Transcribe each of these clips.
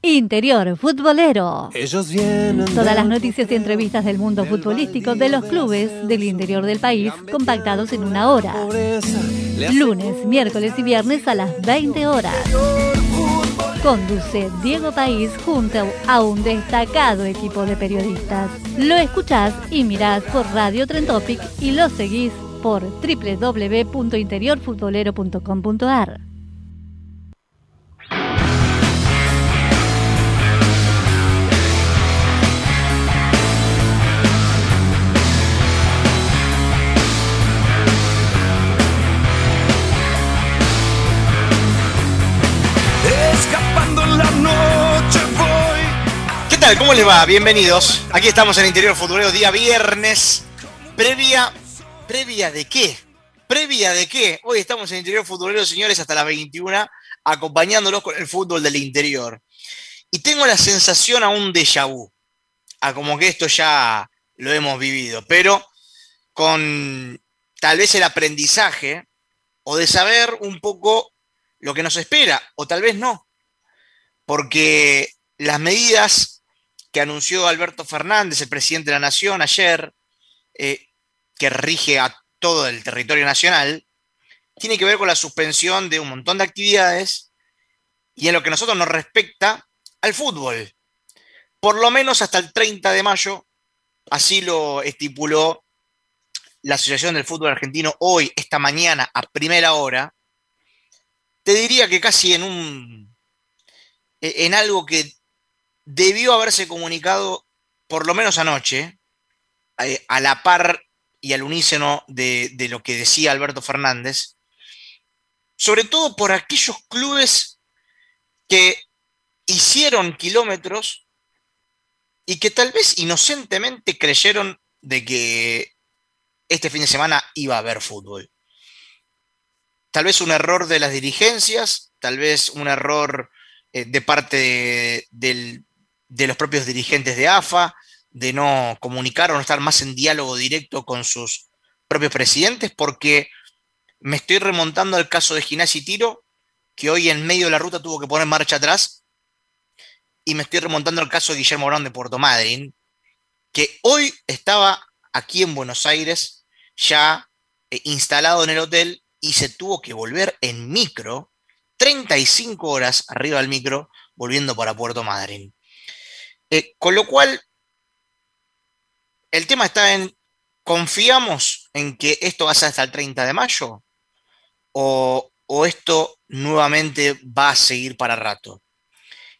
Interior Futbolero. Todas las noticias y entrevistas del mundo futbolístico de los clubes del interior del país compactados en una hora. Lunes, miércoles y viernes a las 20 horas. Conduce Diego País junto a un destacado equipo de periodistas. Lo escuchás y mirás por Radio Trentopic y lo seguís por www.interiorfutbolero.com.ar. ¿Cómo les va? Bienvenidos. Aquí estamos en Interior Futbolero, día viernes. Previa. ¿Previa de qué? ¿Previa de qué? Hoy estamos en Interior Futbolero, señores, hasta las 21, acompañándolos con el fútbol del interior. Y tengo la sensación a un déjà vu. A como que esto ya lo hemos vivido. Pero con tal vez el aprendizaje o de saber un poco lo que nos espera, o tal vez no. Porque las medidas anunció Alberto Fernández, el presidente de la Nación, ayer, eh, que rige a todo el territorio nacional, tiene que ver con la suspensión de un montón de actividades y en lo que a nosotros nos respecta al fútbol. Por lo menos hasta el 30 de mayo, así lo estipuló la Asociación del Fútbol Argentino hoy, esta mañana, a primera hora. Te diría que casi en un. en algo que debió haberse comunicado, por lo menos anoche, a la par y al unísono de, de lo que decía Alberto Fernández, sobre todo por aquellos clubes que hicieron kilómetros y que tal vez inocentemente creyeron de que este fin de semana iba a haber fútbol. Tal vez un error de las dirigencias, tal vez un error eh, de parte del, de los propios dirigentes de AFA, de no comunicar o no estar más en diálogo directo con sus propios presidentes, porque me estoy remontando al caso de Ginás y Tiro, que hoy en medio de la ruta tuvo que poner marcha atrás, y me estoy remontando al caso de Guillermo Brown de Puerto Madryn, que hoy estaba aquí en Buenos Aires, ya eh, instalado en el hotel, y se tuvo que volver en micro, 35 horas arriba del micro, volviendo para Puerto Madryn. Eh, con lo cual, el tema está en, ¿confiamos en que esto va a ser hasta el 30 de mayo? ¿O, o esto nuevamente va a seguir para rato?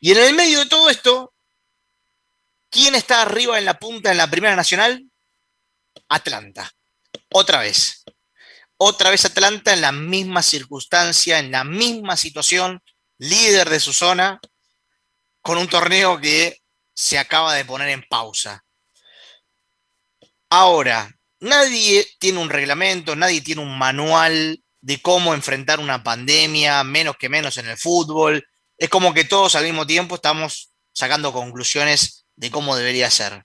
Y en el medio de todo esto, ¿quién está arriba en la punta en la Primera Nacional? Atlanta. Otra vez. Otra vez Atlanta en la misma circunstancia, en la misma situación, líder de su zona, con un torneo que se acaba de poner en pausa. Ahora, nadie tiene un reglamento, nadie tiene un manual de cómo enfrentar una pandemia, menos que menos en el fútbol. Es como que todos al mismo tiempo estamos sacando conclusiones de cómo debería ser.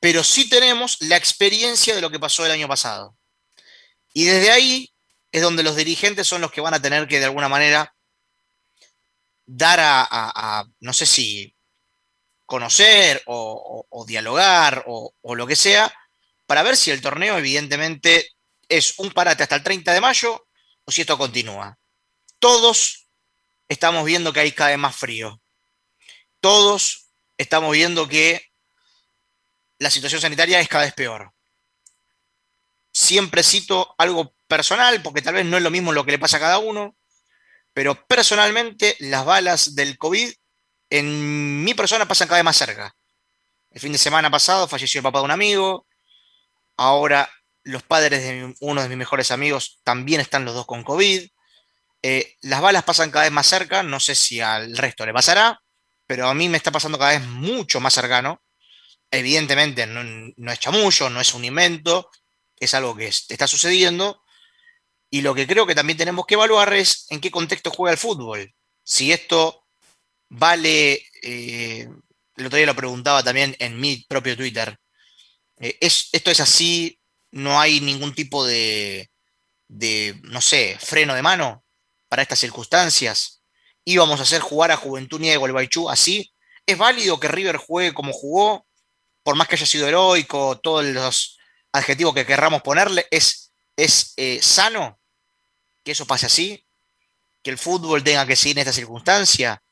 Pero sí tenemos la experiencia de lo que pasó el año pasado. Y desde ahí es donde los dirigentes son los que van a tener que de alguna manera dar a, no sé si conocer o, dialogar o, o, lo que sea, para ver si el torneo evidentemente es un parate hasta el 30 de mayo o si esto continúa. Todos estamos viendo que hay cada vez más frío. Todos estamos viendo que la situación sanitaria es cada vez peor. Siempre cito algo personal, porque tal vez no es lo mismo lo que le pasa a cada uno, pero personalmente las balas del COVID en mi persona pasan cada vez más cerca. El fin de semana pasado falleció el papá de un amigo, ahora los padres de uno de mis mejores amigos también están los dos con COVID. eh, las balas pasan cada vez más cerca, no sé si al resto le pasará, pero a mí me está pasando cada vez mucho más cercano. Evidentemente no, es chamullo, no es un invento, es algo que está sucediendo. Y lo que creo que también tenemos que evaluar es en qué contexto juega el fútbol. Si esto vale, eh, el otro día lo preguntaba también en mi propio Twitter, eh, es, esto es así, no hay ningún tipo de, no sé, freno de mano para estas circunstancias. Íbamos a hacer jugar a Juventud Niega Gualeguaychú así. ¿Es válido que River juegue como jugó? Por más que haya sido heroico, todos los adjetivos que querramos ponerle, ¿es, es eh, sano que eso pase así? ¿Que el fútbol tenga que seguir en esta circunstancia?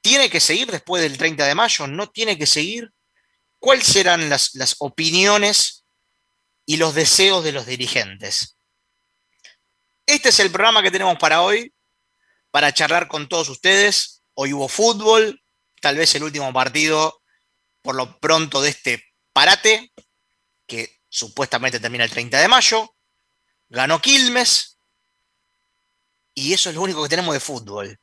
¿Tiene que seguir después del 30 de mayo? ¿No tiene que seguir? ¿Cuáles serán las, opiniones y los deseos de los dirigentes? Este es el programa que tenemos para hoy, para charlar con todos ustedes. Hoy hubo fútbol, tal vez el último partido, por lo pronto, de este parate, que supuestamente termina el 30 de mayo. Ganó Quilmes, y eso es lo único que tenemos de fútbol.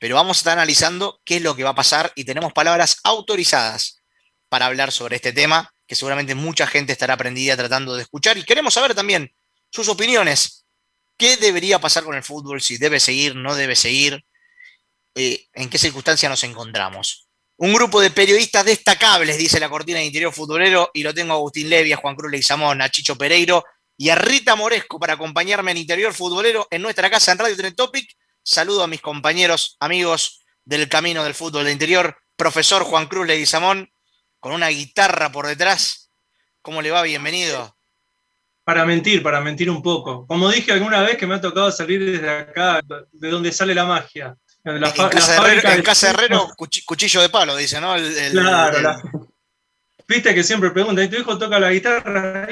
Pero vamos a estar analizando qué es lo que va a pasar y tenemos palabras autorizadas para hablar sobre este tema, que seguramente mucha gente estará aprendida tratando de escuchar. Y queremos saber también sus opiniones ¿Qué debería pasar con el fútbol? Si debe seguir, no debe seguir. Eh, ¿En qué circunstancia nos encontramos? Un grupo de periodistas destacables, dice la cortina de interior futbolero, y lo tengo Agustín Levy, a Juan Cruz Leguizamón, a Chicho Pereiro y a Rita Moresco para acompañarme en interior futbolero en nuestra casa en Radio Tren Topic. Saludo a mis compañeros, amigos del camino del fútbol de interior, profesor Juan Cruz Leguizamón, con una guitarra por detrás. ¿Cómo le va? Bienvenido para mentir, para mentir un poco. Como dije alguna vez que me ha tocado salir desde acá, de donde sale la magia. en, casa, de Herrero, cuchillo de palo, dice, ¿no? claro, Viste que siempre preguntan, ¿y tu hijo toca la guitarra?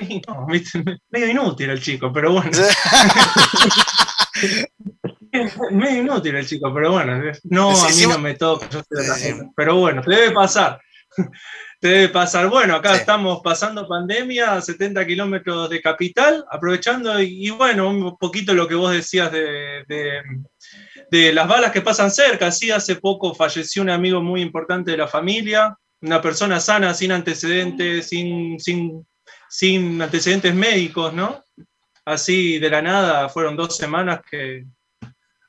medio inútil el chico, pero bueno. medio inútil el chico, pero bueno. No, a mí no me toca, yo Pero bueno, debe pasar debe pasar. Bueno, acá estamos pasando pandemia, 70 kilómetros de capital, aprovechando y, bueno, un poquito lo que vos decías de, de, las balas que pasan cerca. Sí, hace poco falleció un amigo muy importante de la familia, una persona sana, sin antecedentes, sin, sin, sin antecedentes médicos, ¿no? Así de la nada, fueron dos semanas que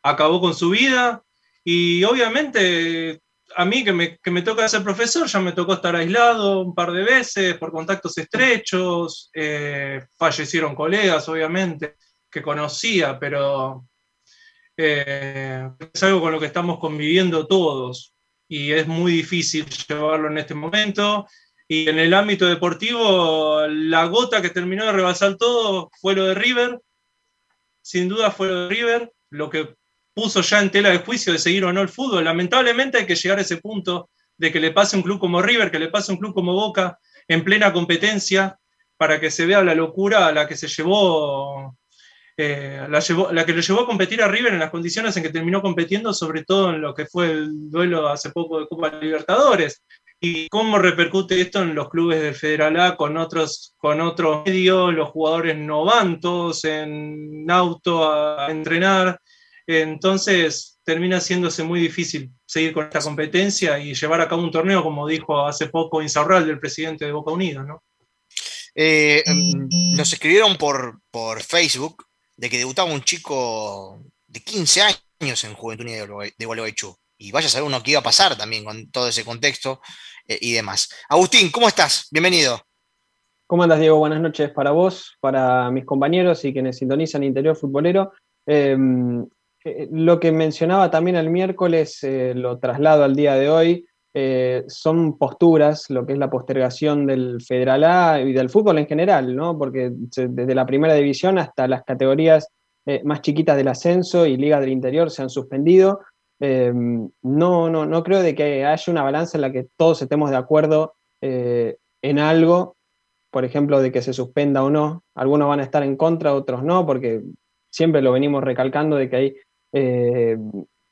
acabó con su vida. Y obviamente a mí que me, toca ser profesor, ya me tocó estar aislado un par de veces por contactos estrechos, eh, fallecieron colegas, obviamente, que conocía, pero eh, es algo con lo que estamos conviviendo todos y es muy difícil llevarlo en este momento. Y en el ámbito deportivo, la gota que terminó de rebasar todo fue lo de River, sin duda fue lo de River, lo que puso ya en tela de juicio de seguir o no el fútbol. Lamentablemente hay que llegar a ese punto de que le pase un club como River, que le pase un club como Boca en plena competencia, para que se vea la locura a la que se llevó, eh, la, la que lo llevó a competir a River en las condiciones en que terminó compitiendo, sobre todo en lo que fue el duelo hace poco de Copa Libertadores. Y cómo repercute esto en los clubes del Federal A con otros, con otros medios, los jugadores no van todos en auto a entrenar, entonces termina haciéndose muy difícil seguir con esta competencia y llevar a cabo un torneo, como dijo hace poco Insaurral, del presidente de Boca Unida, ¿no? Eh, mm, nos escribieron por, por Facebook de que debutaba un chico de 15 años en Juventud de Gualeguaychú. Y vaya a saber uno qué iba a pasar también con todo ese contexto eh, y demás. Agustín, ¿cómo estás? Bienvenido. ¿Cómo andas, Diego? Buenas noches para vos, para mis compañeros y quienes sintonizan Interior Futbolero. Em, eh, lo que mencionaba también el miércoles, eh, lo traslado al día de hoy, eh, son posturas, lo que es la postergación del Federal A y del fútbol en general, ¿no? porque desde la primera división hasta las categorías más chiquitas del ascenso y Liga del Interior se han suspendido. no, no, no creo de que haya una balanza en la que todos estemos de acuerdo en algo, por ejemplo, de que se suspenda o no. Algunos van a estar en contra, otros no, porque siempre lo venimos recalcando de que hay eh,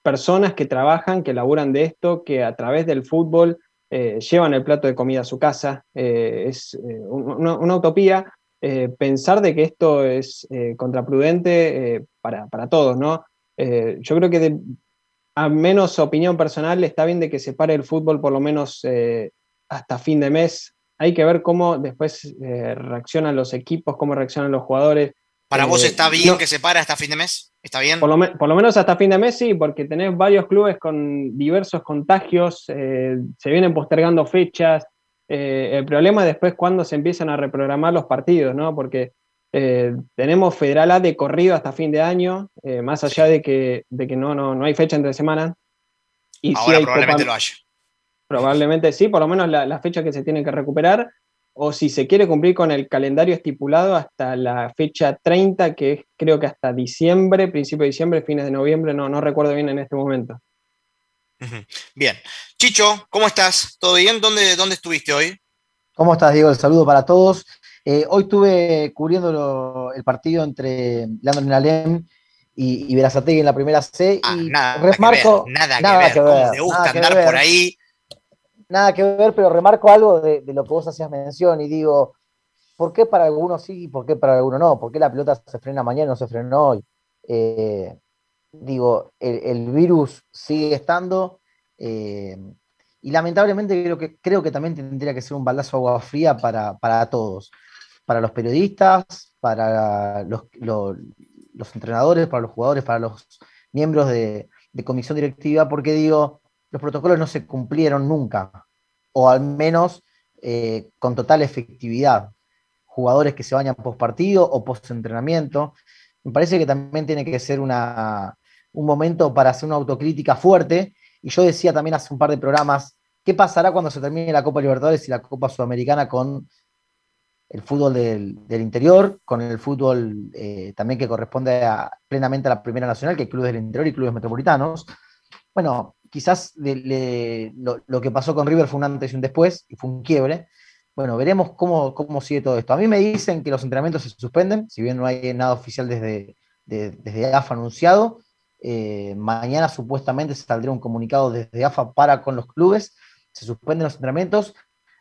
personas que trabajan, que laburan de esto, que a través del fútbol eh, llevan el plato de comida a su casa. Eh, es una, utopía pensar de que esto es contraprudente para, todos, ¿no? Eh, yo creo que a menos opinión personal está bien de que se pare el fútbol por lo menos eh, hasta fin de mes. Hay que ver cómo después reaccionan los equipos, cómo reaccionan los jugadores. ¿Para vos está bien que se pare hasta fin de mes? ¿Está bien? Por lo, menos hasta fin de mes sí, porque tenés varios clubes con diversos contagios, se vienen postergando fechas. el problema es después cuando se empiezan a reprogramar los partidos, ¿no? Porque eh, tenemos Federal A de corrido hasta fin de año, eh, más allá de que, de que no, no, no, hay fecha entre semana. Y Ahora probablemente lo haya. Probablemente sí, por lo menos la, fecha que se tiene que recuperar, o si se quiere cumplir con el calendario estipulado hasta la fecha 30, que es creo que hasta diciembre, principio de diciembre, fines de noviembre, no, no recuerdo bien en este momento. Bien. Chicho, ¿cómo estás? ¿Todo bien? ¿Dónde, dónde estuviste hoy? ¿Cómo estás, Diego? El saludo para todos. Eh, hoy estuve cubriendo el partido entre Leandro Nalem y, y Verazategui en la primera C. Ah, y nada, remarco, que ver, nada, que ver. Me gusta andar por ahí. Nada que ver, pero remarco algo de, lo que vos hacías mención y digo, ¿por qué para algunos sí y por qué para algunos no? ¿Por qué la pelota se frena mañana y no se frenó hoy? Eh, digo, el, virus sigue estando. Eh, y lamentablemente creo que, creo que también tendría que ser un baldazo de agua fría para, para todos para los periodistas, para los, entrenadores, para los jugadores, para los miembros de, comisión directiva, porque digo, los protocolos no se cumplieron nunca, o al menos eh, con total efectividad. Jugadores que se bañan post partido o post entrenamiento. Me parece que también tiene que ser una, un momento para hacer una autocrítica fuerte. Y yo decía también hace un par de programas, ¿qué pasará cuando se termine la Copa Libertadores y la Copa Sudamericana con el fútbol del, lo con el fútbol eh, también que corresponde plenamente a la Primera Nacional, que hay clubes del interior y clubes metropolitanos. Bueno, quizás lo, que pasó con River fue un antes y un después, y fue un quiebre. Bueno, veremos cómo, cómo sigue todo esto. A mí me dicen que los entrenamientos se suspenden, si bien no hay nada oficial desde, desde AFA anunciado. Eh, mañana supuestamente se saldrá un comunicado desde AFA para con los clubes. Se suspenden los entrenamientos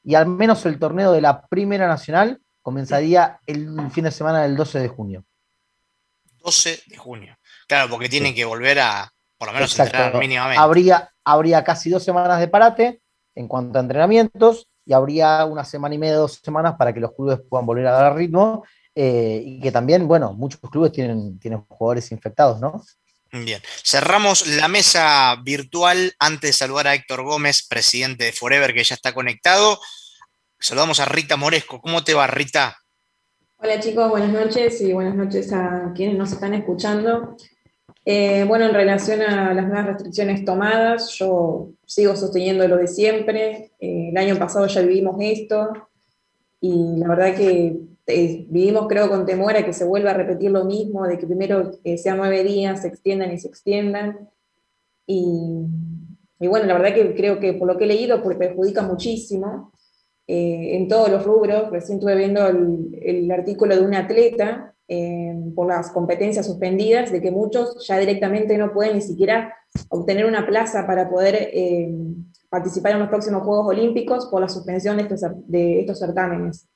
y al menos el torneo de la Primera Nacional comenzaría el fin de semana del 12 de junio. 12 de junio. Claro, porque tienen que volver a, por lo menos, entrenar mínimamente. Habría, habría casi dos semanas de parate en cuanto a entrenamientos y habría una semana y media, dos semanas para que los clubes puedan volver a dar ritmo eh, y que también, bueno, muchos clubes tienen, tienen jugadores infectados, ¿no? Bien, cerramos la mesa virtual antes de saludar a Héctor Gómez, presidente de Forever, que ya está conectado. Saludamos a Rita Moresco. ¿Cómo te va, Rita? Hola chicos, buenas noches y buenas noches a quienes nos están escuchando. Eh, bueno, en relación a las nuevas restricciones tomadas, yo sigo sosteniendo lo de siempre. Eh, el año pasado ya vivimos esto y la verdad que eh, vivimos creo con temor a que se vuelva a repetir lo mismo, de que primero sean nueve días, se extiendan y se extiendan. Y, bueno, la verdad que creo que por lo que he leído pues, perjudica muchísimo eh, en todos los rubros. Recién estuve viendo el, artículo de un atleta eh, por las competencias suspendidas, de que muchos ya directamente no pueden ni siquiera obtener una plaza para poder participar en los próximos Juegos Olímpicos por la suspensión de estos, de estos certámenes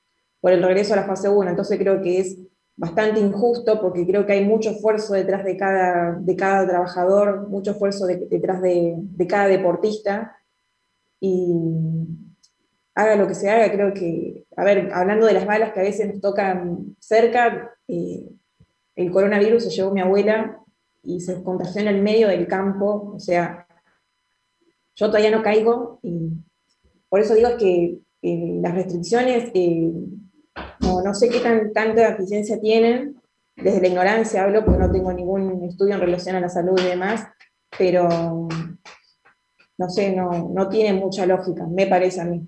por el regreso a la fase 1. Entonces creo que es bastante injusto porque creo que hay mucho esfuerzo detrás de cada, de cada trabajador, mucho esfuerzo detrás de, cada deportista. Y haga lo que se haga, creo que, a ver, hablando de las balas que a veces nos tocan cerca, eh, el coronavirus se llevó mi abuela y se contagió en el medio del campo, o sea, yo todavía no caigo y por eso digo que eh, las restricciones eh, no, no sé qué tan, tanta eficiencia tienen, desde la ignorancia hablo, porque no tengo ningún estudio en relación a la salud y demás, pero no sé, no, no tiene mucha lógica, me parece a mí.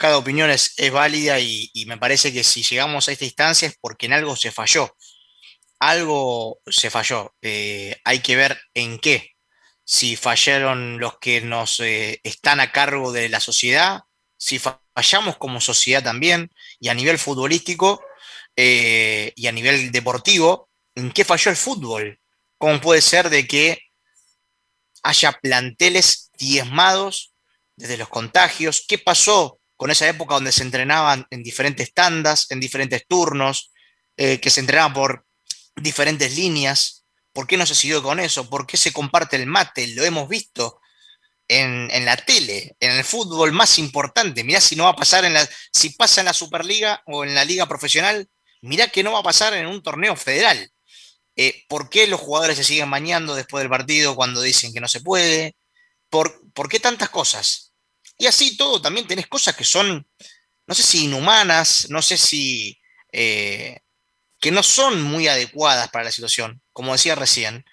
cada opinión es, es válida y, me parece que si llegamos a esta instancia es porque en algo se falló. algo se falló. Eh, hay que ver en qué. Si fallaron los que nos eh, están a cargo de la sociedad, si fallamos como sociedad también, y a nivel futbolístico eh, y a nivel deportivo, ¿en qué falló el fútbol? ¿Cómo puede ser de que haya planteles diezmados desde los contagios? ¿Qué pasó con esa época donde se entrenaban en diferentes tandas, en diferentes turnos, que se entrenaban por diferentes líneas. ¿Por qué no se siguió con eso? ¿Por qué se comparte el mate? Lo hemos visto en, la tele, en el fútbol más importante. Mirá si no va a pasar en la, si pasa en la Superliga o en la Liga Profesional, mirá que no va a pasar en un torneo federal. Eh, ¿Por qué los jugadores se siguen bañando después del partido cuando dicen que no se puede? ¿Por, ¿por qué tantas cosas? Y así todo, también tenés cosas que son, no sé si inhumanas, no sé si eh, que no son muy adecuadas para la situación, como decía recién.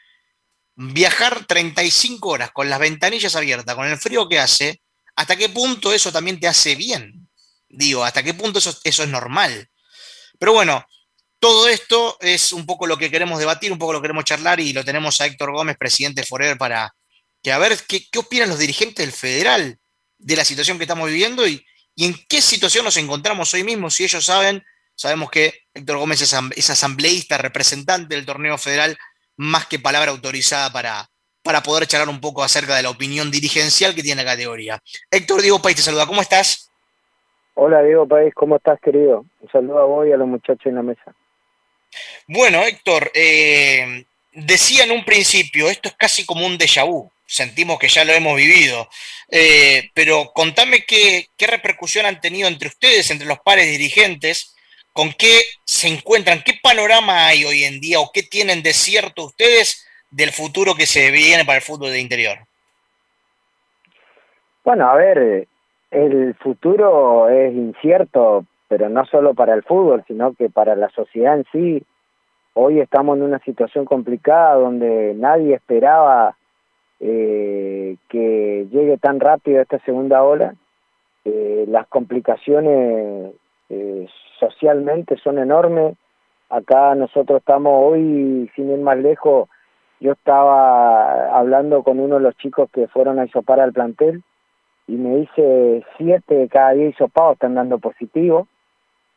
Viajar 35 horas con las ventanillas abiertas, con el frío que hace, ¿hasta qué punto eso también te hace bien? Digo, ¿hasta qué punto eso, eso es normal? Pero bueno, todo esto es un poco lo que queremos debatir, un poco lo que queremos charlar y lo tenemos a Héctor Gómez, presidente de Forever, para que a ver qué, opinan los dirigentes del federal de la situación que estamos viviendo y, y en qué situación nos encontramos hoy mismo, si ellos saben Sabemos que Héctor Gómez es, asambleísta, representante del torneo federal, más que palabra autorizada para, para poder charlar un poco acerca de la opinión dirigencial que tiene la categoría. Héctor Diego País te saluda, ¿cómo estás? Hola Diego País, ¿cómo estás querido? Un saludo a vos y a los muchachos en la mesa. Bueno, Héctor, eh, decía en un principio, esto es casi como un déjà vu, sentimos que ya lo hemos vivido, eh, pero contame qué, qué repercusión han tenido entre ustedes, entre los pares dirigentes, ¿Con qué se encuentran? ¿Qué panorama hay hoy en día o qué tienen de cierto ustedes del futuro que se viene para el fútbol de interior? Bueno, a ver, el futuro es incierto, pero no solo para el fútbol, sino que para la sociedad en sí. Hoy estamos en una situación complicada donde nadie esperaba eh, que llegue tan rápido esta segunda ola. Eh, las complicaciones eh, socialmente son enormes. Acá nosotros estamos hoy, sin ir más lejos, yo estaba hablando con uno de los chicos que fueron a isopar al plantel y me dice siete de cada diez isopados están dando positivo.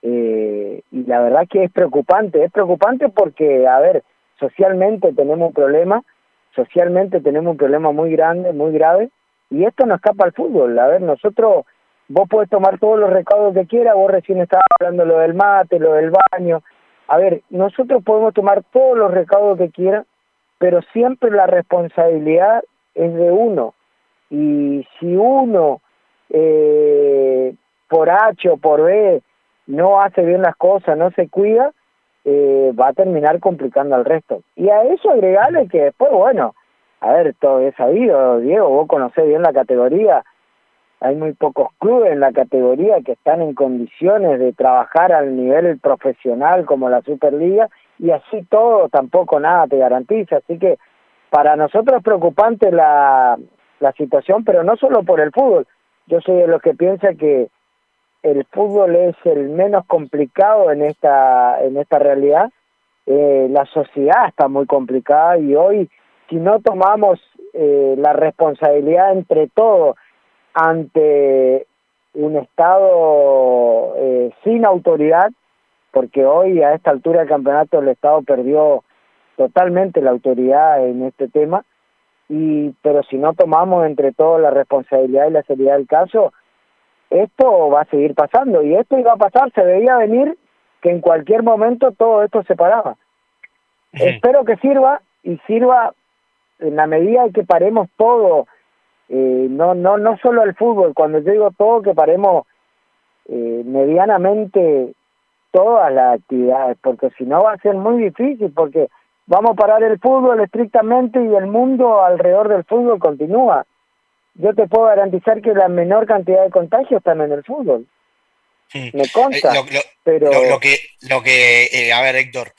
Eh, y la verdad que es preocupante, es preocupante porque, a ver, socialmente tenemos un problema, socialmente tenemos un problema muy grande, muy grave, y esto no escapa al fútbol. A ver, nosotros vos podés tomar todos los recaudos que quieras, vos recién estabas hablando lo del mate, lo del baño. A ver, nosotros podemos tomar todos los recaudos que quieras, pero siempre la responsabilidad es de uno. Y si uno, eh, por H o por B, no hace bien las cosas, no se cuida, eh, va a terminar complicando al resto. Y a eso agregarle que después, bueno, a ver, todo es sabido, Diego, vos conocés bien la categoría, hay muy pocos clubes en la categoría que están en condiciones de trabajar al nivel profesional como la Superliga y así todo tampoco nada te garantiza. Así que para nosotros es preocupante la, la situación, pero no solo por el fútbol. Yo soy de los que piensa que el fútbol es el menos complicado en esta, en esta realidad. Eh, la sociedad está muy complicada y hoy si no tomamos eh, la responsabilidad entre todos ante un Estado eh, sin autoridad, porque hoy a esta altura del campeonato el Estado perdió totalmente la autoridad en este tema, y pero si no tomamos entre todos la responsabilidad y la seriedad del caso, esto va a seguir pasando, y esto iba a pasar, se veía venir que en cualquier momento todo esto se paraba. Espero que sirva, y sirva en la medida en que paremos todo eh, no, no, no solo el fútbol, cuando yo digo todo, que paremos eh, medianamente todas las actividades, porque si no va a ser muy difícil, porque vamos a parar el fútbol estrictamente y el mundo alrededor del fútbol continúa. Yo te puedo garantizar que la menor cantidad de contagios están en el fútbol. Me consta. Eh, pero... lo, que, lo que eh, a ver, Héctor,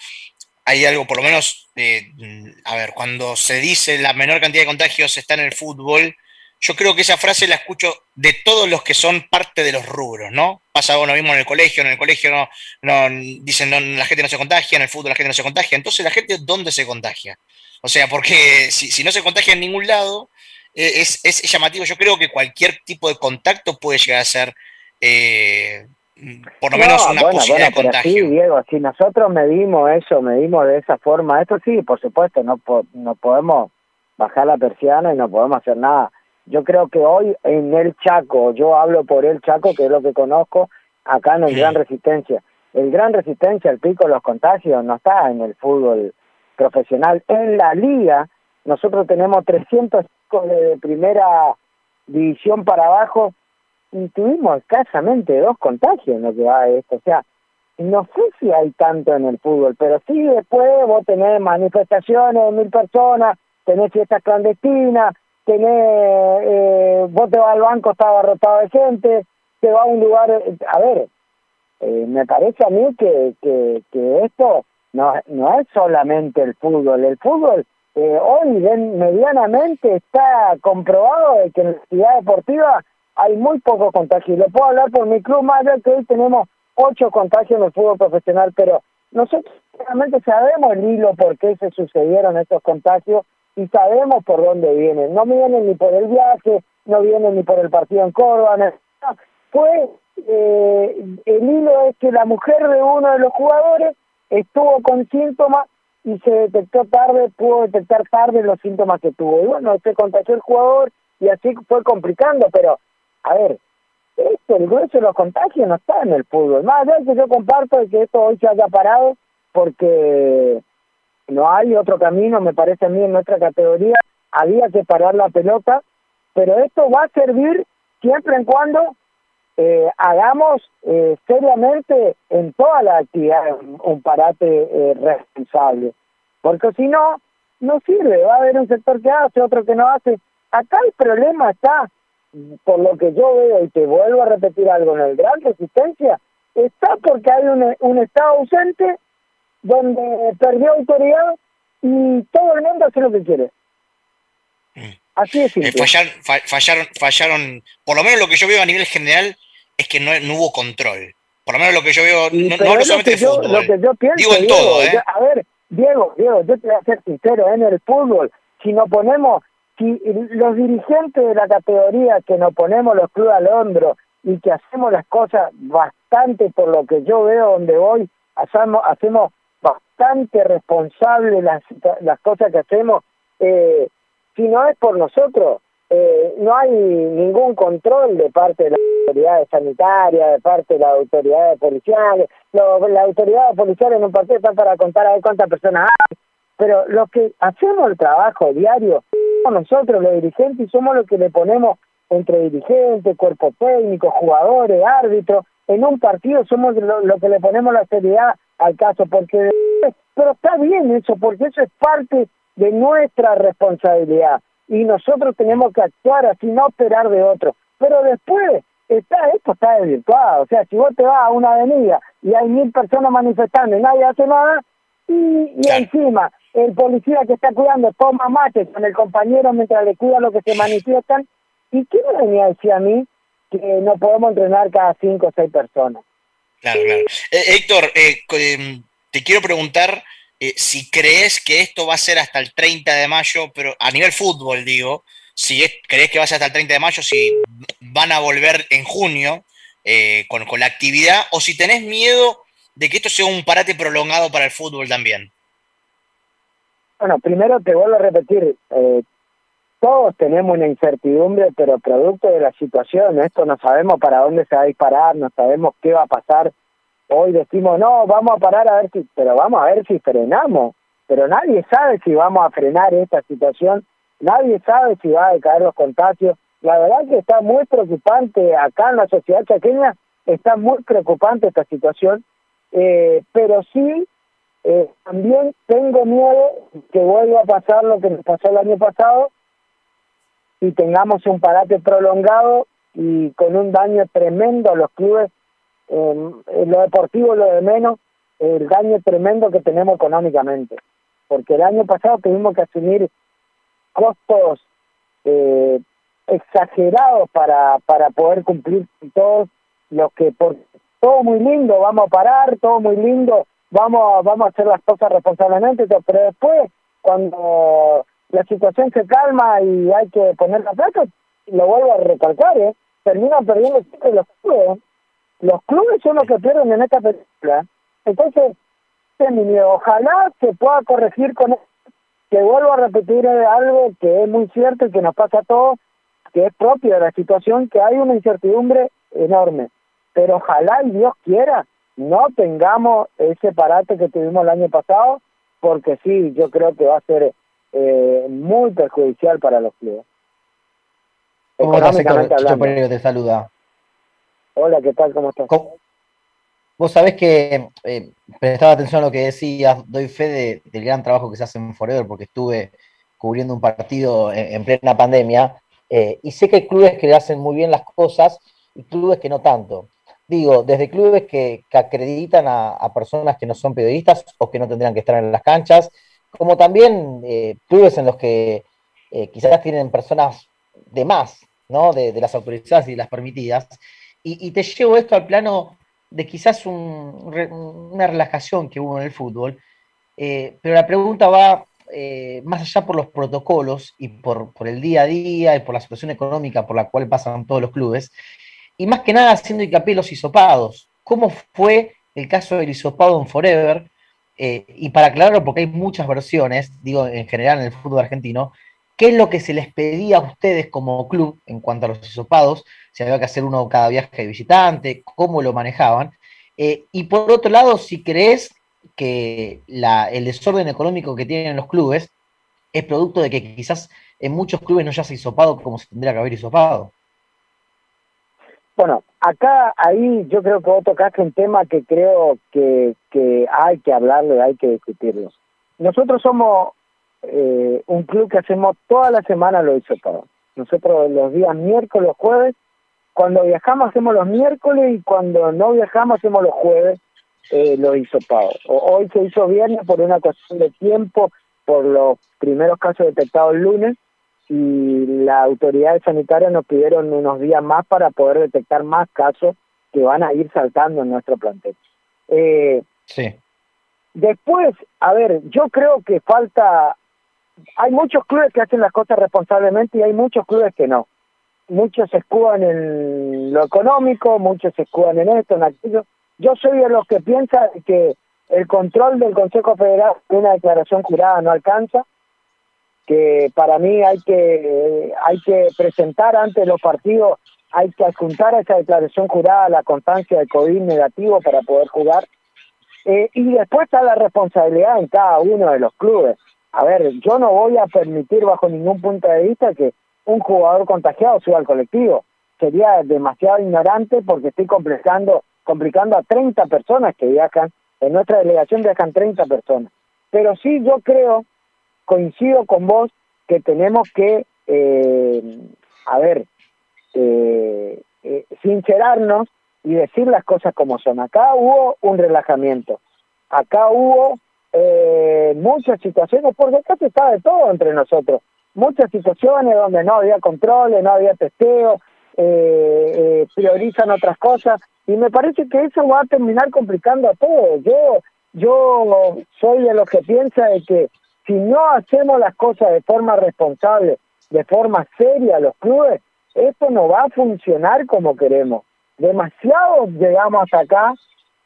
hay algo, por lo menos, eh, a ver, cuando se dice la menor cantidad de contagios está en el fútbol, yo creo que esa frase la escucho de todos los que son parte de los rubros, ¿no? Pasa lo mismo en el colegio, en el colegio no, no dicen no, la gente no se contagia, en el fútbol la gente no se contagia, entonces la gente ¿dónde se contagia? O sea, porque si, no se contagia en ningún lado, es, es, llamativo. Yo creo que cualquier tipo de contacto puede llegar a ser eh, por lo menos una posibilidad de contagio. sí, Diego, si nosotros medimos eso, medimos de esa forma, esto sí, por supuesto, no, no podemos bajar la persiana y no podemos hacer nada yo creo que hoy en el Chaco, yo hablo por el Chaco, que es lo que conozco, acá en el Gran Resistencia. El Gran Resistencia, el pico de los contagios, no está en el fútbol profesional. En la liga, nosotros tenemos 300 de primera división para abajo y tuvimos escasamente dos contagios en lo que va de esto. O sea, no sé si hay tanto en el fútbol, pero sí después vos tenés manifestaciones de mil personas, tenés fiestas clandestinas, tenés, eh, vos te vas al banco, está abarrotado de gente, te vas a un lugar, a ver, eh, me parece a mí que, que, que esto no, no es solamente el fútbol, el fútbol eh, hoy medianamente está comprobado de que en la actividad deportiva hay muy pocos contagios. Lo puedo hablar por mi club, más allá que hoy tenemos ocho contagios en el fútbol profesional, pero nosotros realmente sabemos el hilo por qué se sucedieron estos contagios y sabemos por dónde vienen. No vienen ni por el viaje, no vienen ni por el partido en Córdoba. Fue eh, el hilo es que la mujer de uno de los jugadores estuvo con síntomas y se detectó tarde, pudo detectar tarde los síntomas que tuvo. Y bueno, se contagió el jugador y así fue complicando, pero a ver, esto, el grueso de los contagios no está en el fútbol. Más allá que yo comparto de que esto hoy se haya parado porque no hay otro camino, me parece a mí, en nuestra categoría, había que parar la pelota, pero esto va a servir siempre en cuando eh, hagamos eh, seriamente en toda la actividad un parate eh, responsable, porque si no, no sirve, va a haber un sector que hace, otro que no hace. Acá el problema está, por lo que yo veo, y te vuelvo a repetir algo, en el gran resistencia, está porque hay un, un Estado ausente donde perdió autoridad y todo el mundo hace lo que quiere. Así es eh, fallaron, fallaron, por lo menos lo que yo veo a nivel general es que no, hubo control. Por lo menos lo que yo veo, no, no solamente yo, Lo que yo pienso, digo en todo, ¿eh? a ver, Diego, Diego, yo te voy a ser sincero, en el fútbol, si nos ponemos, si los dirigentes de la categoría que nos ponemos los clubes al hombro y que hacemos las cosas bastante por lo que yo veo donde voy, hacemos, hacemos bastante responsable las, las cosas que hacemos. Eh, si no es por nosotros, eh, no hay ningún control de parte de las autoridades sanitarias, de parte de las autoridades policiales. las autoridades policiales en un partido están para contar a ver cuántas personas hay, pero los que hacemos el trabajo diario somos nosotros, los dirigentes, y somos los que le ponemos entre dirigentes, cuerpo técnico, jugadores, árbitros. En un partido somos los lo que le ponemos la seriedad al caso, porque pero está bien eso, porque eso es parte de nuestra responsabilidad y nosotros tenemos que actuar así, no esperar de otro. Pero después, está esto está desvirtuado, o sea, si vos te vas a una avenida y hay mil personas manifestando y nadie hace nada, y, encima el policía que está cuidando toma mate con el compañero mientras le cuida lo que se manifiestan, ¿y qué me venía a decir a mí que no podemos entrenar cada cinco o seis personas? Claro, claro. Eh, Héctor, eh, em, te quiero preguntar eh, si crees que esto va a ser hasta el 30 de mayo, pero a nivel fútbol, digo, si crees que va a ser hasta el 30 de mayo, si van a volver en junio eh, con, la actividad, o si tenés miedo de que esto sea un parate prolongado para el fútbol también. Bueno, primero te vuelvo a repetir, eh, todos tenemos una incertidumbre, pero producto de la situación, esto no sabemos para dónde se va a disparar, no sabemos qué va a pasar Hoy decimos, no, vamos a parar a ver si, pero vamos a ver si frenamos. Pero nadie sabe si vamos a frenar esta situación, nadie sabe si va a decaer los contagios. La verdad que está muy preocupante acá en la sociedad chaqueña, está muy preocupante esta situación. Eh, pero sí, eh, también tengo miedo que vuelva a pasar lo que nos pasó el año pasado y tengamos un parate prolongado y con un daño tremendo a los clubes, en lo deportivo lo de menos, el daño tremendo que tenemos económicamente. Porque el año pasado tuvimos que asumir costos eh, exagerados para, para poder cumplir todos los que por todo muy lindo, vamos a parar, todo muy lindo, vamos a, vamos a hacer las cosas responsablemente, pero después cuando la situación se calma y hay que poner la plata, lo vuelvo a recalcar, ¿eh? terminan perdiendo los clubes. Los clubes son los que pierden en esta película. Entonces, mi miedo. Ojalá se pueda corregir con que vuelvo a repetir algo que es muy cierto y que nos pasa a todos, que es propio de la situación, que hay una incertidumbre enorme. Pero ojalá y Dios quiera no tengamos ese parate que tuvimos el año pasado, porque sí, yo creo que va a ser eh, muy perjudicial para los clubes. ¿Cómo estás, Héctor? te saluda. Hola, ¿qué tal? ¿Cómo estás? Vos sabés que eh, prestaba atención a lo que decías, doy fe del gran trabajo que se hace en Forever, porque estuve cubriendo un partido en, plena pandemia, eh, y sé que hay clubes que le hacen muy bien las cosas y clubes que no tanto. Digo, desde clubes que, acreditan a, personas que no son periodistas o que no tendrían que estar en las canchas, como también eh, clubes en los que quizás tienen personas de más, ¿no? De, las autorizadas y las permitidas. Y, te llevo esto al plano de quizás una relajación que hubo en el fútbol, eh, pero la pregunta va eh, más allá por los protocolos y por, el día a día y por la situación económica por la cual pasan todos los clubes, y más que nada haciendo hincapié los hisopados. ¿Cómo fue el caso del hisopado en Forever? Eh, y para aclararlo, porque hay muchas versiones, digo en general en el fútbol argentino, ¿qué es lo que se les pedía a ustedes como club en cuanto a los hisopados? si había que hacer uno cada viaje de visitante, cómo lo manejaban. Eh, y por otro lado, si crees que el desorden económico que tienen los clubes es producto de que quizás en muchos clubes no ya se hisopado como se tendría que haber hisopado. Bueno, acá, ahí yo creo que vos tocaste un tema que creo que, hay que hablarlo, hay que discutirlo. Nosotros somos eh, un club que hacemos toda la semana lo hisopado. Nosotros los días miércoles, jueves, cuando viajamos hacemos los miércoles y cuando no viajamos hacemos los jueves eh, los hisopados. Hoy se hizo viernes por una cuestión de tiempo, por los primeros casos detectados el lunes y las autoridades sanitarias nos pidieron unos días más para poder detectar más casos que van a ir saltando en nuestro plantel. Eh, sí. Después, a ver, yo creo que falta, hay muchos clubes que hacen las cosas responsablemente y hay muchos clubes que no muchos se escudan en lo económico, muchos se escudan en esto, en aquello. Yo soy de los que piensa que el control del Consejo Federal de una declaración jurada no alcanza, que para mí hay que hay que presentar ante los partidos, hay que adjuntar a esa declaración jurada la constancia de COVID negativo para poder jugar. Eh, y después está la responsabilidad en cada uno de los clubes. A ver, yo no voy a permitir bajo ningún punto de vista que un jugador contagiado suba al colectivo. Sería demasiado ignorante porque estoy complicando, complicando a 30 personas que viajan. En nuestra delegación viajan 30 personas. Pero sí yo creo, coincido con vos, que tenemos que, eh, a ver, eh, eh, sincerarnos y decir las cosas como son. Acá hubo un relajamiento. Acá hubo muchas situaciones, porque acá se está de todo entre nosotros muchas situaciones donde no había controles, no había testeo, eh, eh, priorizan otras cosas y me parece que eso va a terminar complicando a todo. Yo, yo soy de los que piensa de que si no hacemos las cosas de forma responsable, de forma seria los clubes, esto no va a funcionar como queremos. Demasiado llegamos hasta acá.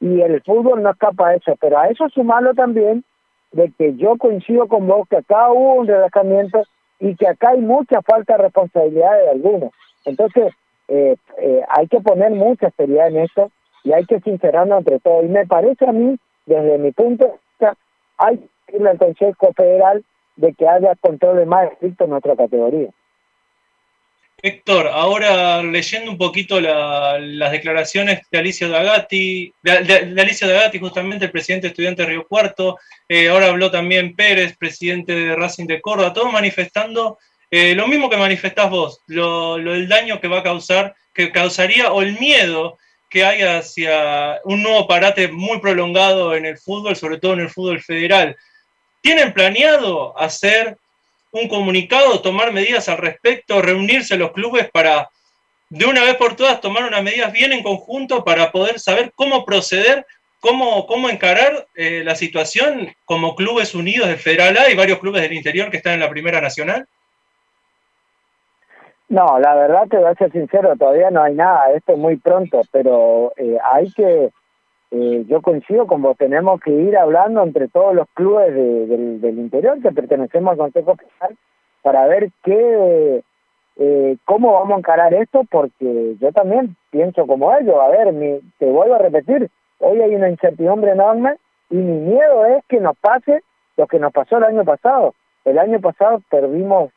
y el fútbol no escapa a eso, pero a eso sumarlo también de que yo coincido con vos que acá hubo un relajamiento y que acá hay mucha falta de responsabilidad de algunos. Entonces, eh, eh, hay que poner mucha seriedad en esto y hay que sincerarnos entre todos. Y me parece a mí, desde mi punto de vista, hay que irle al Consejo Federal de que haya controles más estrictos en nuestra categoría. Héctor, ahora leyendo un poquito las declaraciones de Alicia Dagati, de, Alicia Dagati, justamente el presidente estudiante de Río Cuarto, eh, ahora habló también Pérez, presidente de Racing de Córdoba, todos manifestando eh, lo mismo que manifestás vos, lo, el daño que va a causar, que causaría o el miedo que hay hacia un nuevo parate muy prolongado en el fútbol, sobre todo en el fútbol federal. ¿Tienen planeado hacer un comunicado, tomar medidas al respecto, reunirse los clubes para de una vez por todas tomar unas medidas bien en conjunto para poder saber cómo proceder, cómo, cómo encarar eh, la situación como clubes unidos de Federal A y varios clubes del interior que están en la Primera Nacional? No, la verdad te voy a ser sincero, todavía no hay nada, esto es muy pronto, pero eh, hay que eh, yo coincido con vos, tenemos que ir hablando entre todos los clubes del, interior que pertenecemos al Consejo Federal para ver qué, eh, cómo vamos a encarar esto, porque yo también pienso como ellos. A ver, mi, te vuelvo a repetir, hoy hay una incertidumbre enorme y mi miedo es que nos pase lo que nos pasó el año pasado. El año pasado perdimos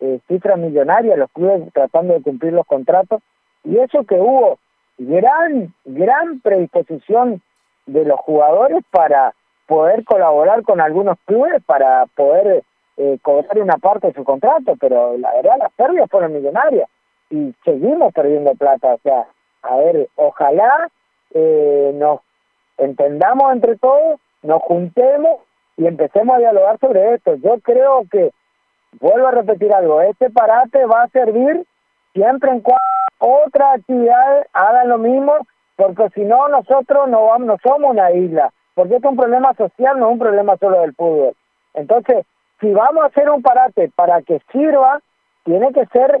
eh, cifras millonarias, los clubes tratando de cumplir los contratos, y eso que hubo gran, gran predisposición de los jugadores para poder colaborar con algunos clubes para poder eh, cobrar una parte de su contrato, pero la verdad las pérdidas fueron millonarias y seguimos perdiendo plata. O sea, a ver, ojalá eh, nos entendamos entre todos, nos juntemos y empecemos a dialogar sobre esto. Yo creo que, vuelvo a repetir algo, este parate va a servir siempre en cuanto otra actividad hagan lo mismo, porque si no nosotros no, vamos, no somos una isla, porque es un problema social, no es un problema solo del fútbol. Entonces, si vamos a hacer un parate para que sirva, tiene que ser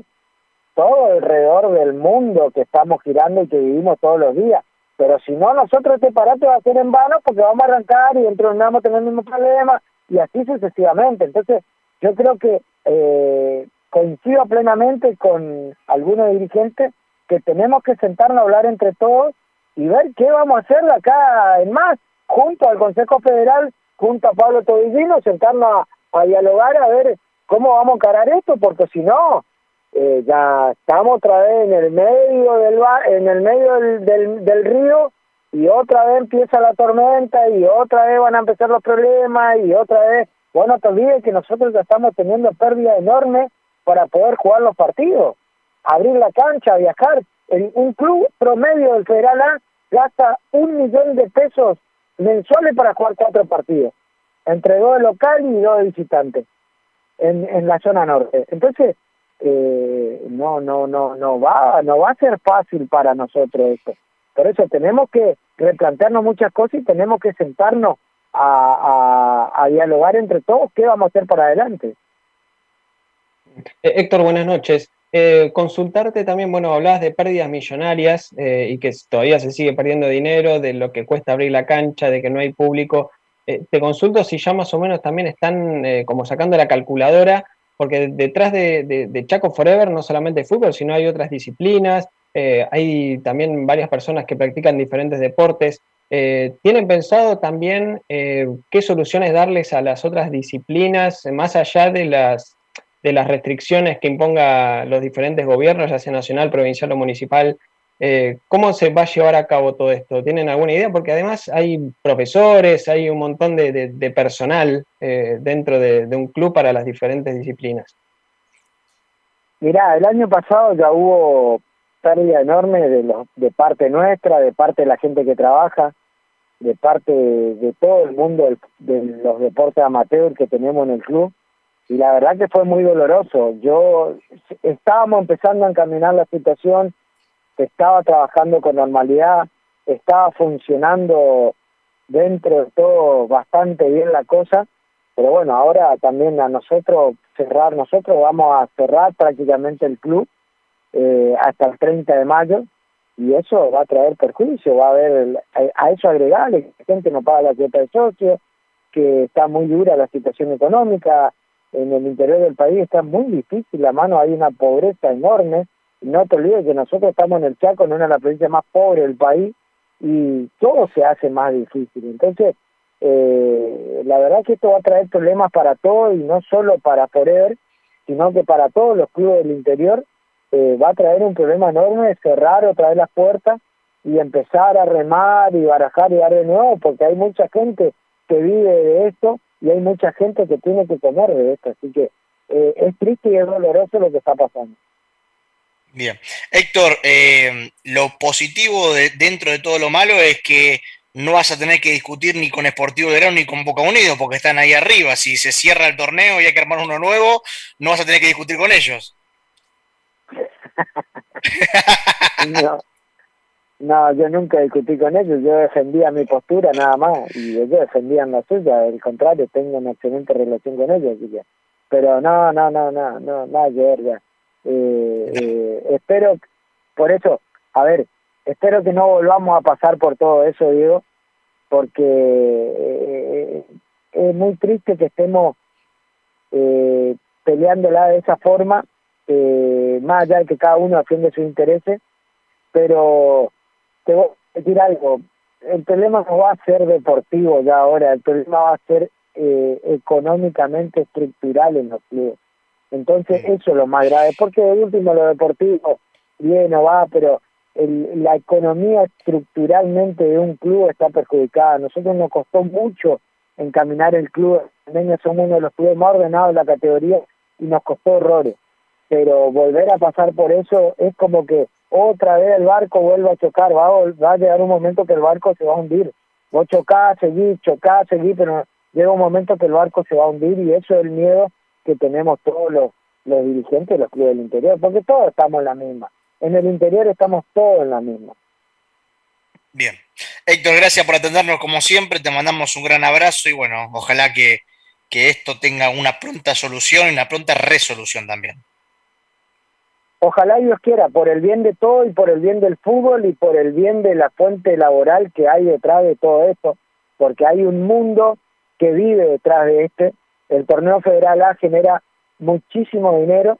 todo alrededor del mundo que estamos girando y que vivimos todos los días. Pero si no, nosotros este parate va a ser en vano porque vamos a arrancar y dentro de un vamos a el mismo problema y así sucesivamente. Entonces, yo creo que eh, coincido plenamente con algunos dirigentes que tenemos que sentarnos a hablar entre todos y ver qué vamos a hacer acá en más, junto al Consejo Federal, junto a Pablo Tobillino, sentarnos a, dialogar a ver cómo vamos a encarar esto, porque si no, eh, ya estamos otra vez en el medio del en el medio del, del, del río y otra vez empieza la tormenta y otra vez van a empezar los problemas y otra vez, bueno, te olvides que nosotros ya estamos teniendo pérdidas enormes para poder jugar los partidos, abrir la cancha, viajar. En un club promedio del Federal A gasta un millón de pesos mensuales para jugar cuatro partidos, entre dos de local y dos de visitante, en, en la zona norte. Entonces, eh, no, no, no, no va, no va a ser fácil para nosotros eso. Por eso tenemos que replantearnos muchas cosas y tenemos que sentarnos a, a, a dialogar entre todos qué vamos a hacer para adelante. Eh, Héctor, buenas noches. Eh, consultarte también, bueno, hablabas de pérdidas millonarias eh, y que todavía se sigue perdiendo dinero, de lo que cuesta abrir la cancha, de que no hay público. te consulto si ya más o menos también están como sacando la calculadora, porque detrás de, Chaco Forever no solamente fútbol, sino hay otras disciplinas, hay también varias personas que practican diferentes deportes. ¿Tienen pensado también qué soluciones darles a las otras disciplinas, más allá de las de las restricciones que imponga los diferentes gobiernos, ya sea nacional, provincial o municipal, Eh, ¿Cómo se va a llevar a cabo todo esto? ¿Tienen alguna idea? Porque además hay profesores, hay un montón de, personal eh, dentro de, un club para las diferentes disciplinas. Mirá, el año pasado ya hubo pérdida enorme de, de parte nuestra, de parte de la gente que trabaja, de parte de, todo el mundo de los deportes amateur que tenemos en el club. Y la verdad que fue muy doloroso. Yo estábamos empezando a encaminar la situación, estaba trabajando con normalidad, estaba funcionando dentro de todo bastante bien la cosa, pero bueno, ahora también a nosotros cerrar, nosotros vamos a cerrar prácticamente el club eh, hasta el 30 de mayo y eso va a traer perjuicio, va a haber, a, eso agregarle, gente no paga la cuota de socio, que está muy dura la situación económica, en el interior del país está muy difícil, la mano hay una pobreza enorme, no te olvides que nosotros estamos en el Chaco, en una de las provincias más pobres del país, y todo se hace más difícil. Entonces, eh, la verdad que esto va a traer problemas para todos, y no solo para Forever, sino que para todos los clubes del interior, eh, va a traer un problema enorme de cerrar otra vez las puertas y empezar a remar y barajar y dar de nuevo, porque hay mucha gente que vive de esto y hay mucha gente que tiene que comer de esto. Así que eh, es triste y es doloroso lo que está pasando. Bien. Héctor, eh, lo positivo de, dentro de todo lo malo es que no vas a tener que discutir ni con Sportivo de Grano ni con Boca Unido, porque están ahí arriba. Si se cierra el torneo y hay que armar uno nuevo, no vas a tener que discutir con ellos. no, no, yo nunca discutí con ellos, yo defendía mi postura nada más y ellos defendían la suya, al contrario, tengo una excelente relación con ellos, pero no, no, no, no, no, nada que ver ya. Eh, eh, espero, por eso, a ver, espero que no volvamos a pasar por todo eso, Diego, porque eh, es muy triste que estemos eh, peleándola de esa forma, más allá de que cada uno defiende sus intereses, pero te voy a decir algo, el problema no va a ser deportivo ya ahora, el problema va a ser económicamente estructural en los clubes. Entonces eso es lo más grave, porque de último lo deportivo viene o va, pero el, la economía estructuralmente de un club está perjudicada. A nosotros nos costó mucho encaminar el club, somos uno de los clubes más ordenados de la categoría y nos costó horrores. Pero volver a pasar por eso es como que otra vez el barco vuelve a chocar, va a, va a llegar un momento que el barco se va a hundir. Vos chocás, seguís, chocás, seguís, pero llega un momento que el barco se va a hundir y eso es el miedo que tenemos todos los, los dirigentes de los clubes del interior, porque todos estamos en la misma. En el interior estamos todos en la misma. Bien. Héctor, gracias por atendernos como siempre, te mandamos un gran abrazo y bueno, ojalá que, que esto tenga una pronta solución y una pronta resolución también. Ojalá Dios quiera, por el bien de todo y por el bien del fútbol y por el bien de la fuente laboral que hay detrás de todo esto, porque hay un mundo que vive detrás de este el torneo federal A genera muchísimo dinero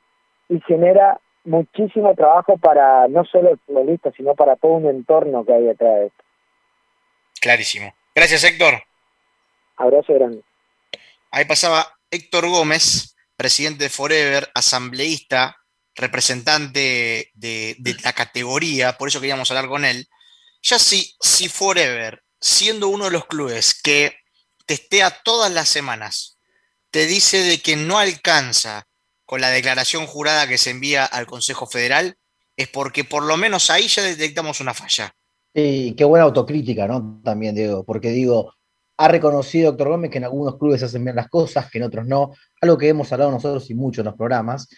y genera muchísimo trabajo para no solo el futbolista, sino para todo un entorno que hay detrás de esto. Clarísimo. Gracias, Héctor. Abrazo grande. Ahí pasaba Héctor Gómez, presidente de Forever, asambleísta, representante de, la categoría, por eso queríamos hablar con él. Ya si, si Forever, siendo uno de los clubes que testea todas las semanas te dice de que no alcanza con la declaración jurada que se envía al Consejo Federal, es porque por lo menos ahí ya detectamos una falla. Y qué buena autocrítica, ¿no? También, Diego, porque digo, ha reconocido doctor Gómez que en algunos clubes hacen bien las cosas, que en otros no, algo que hemos hablado nosotros y mucho en los programas,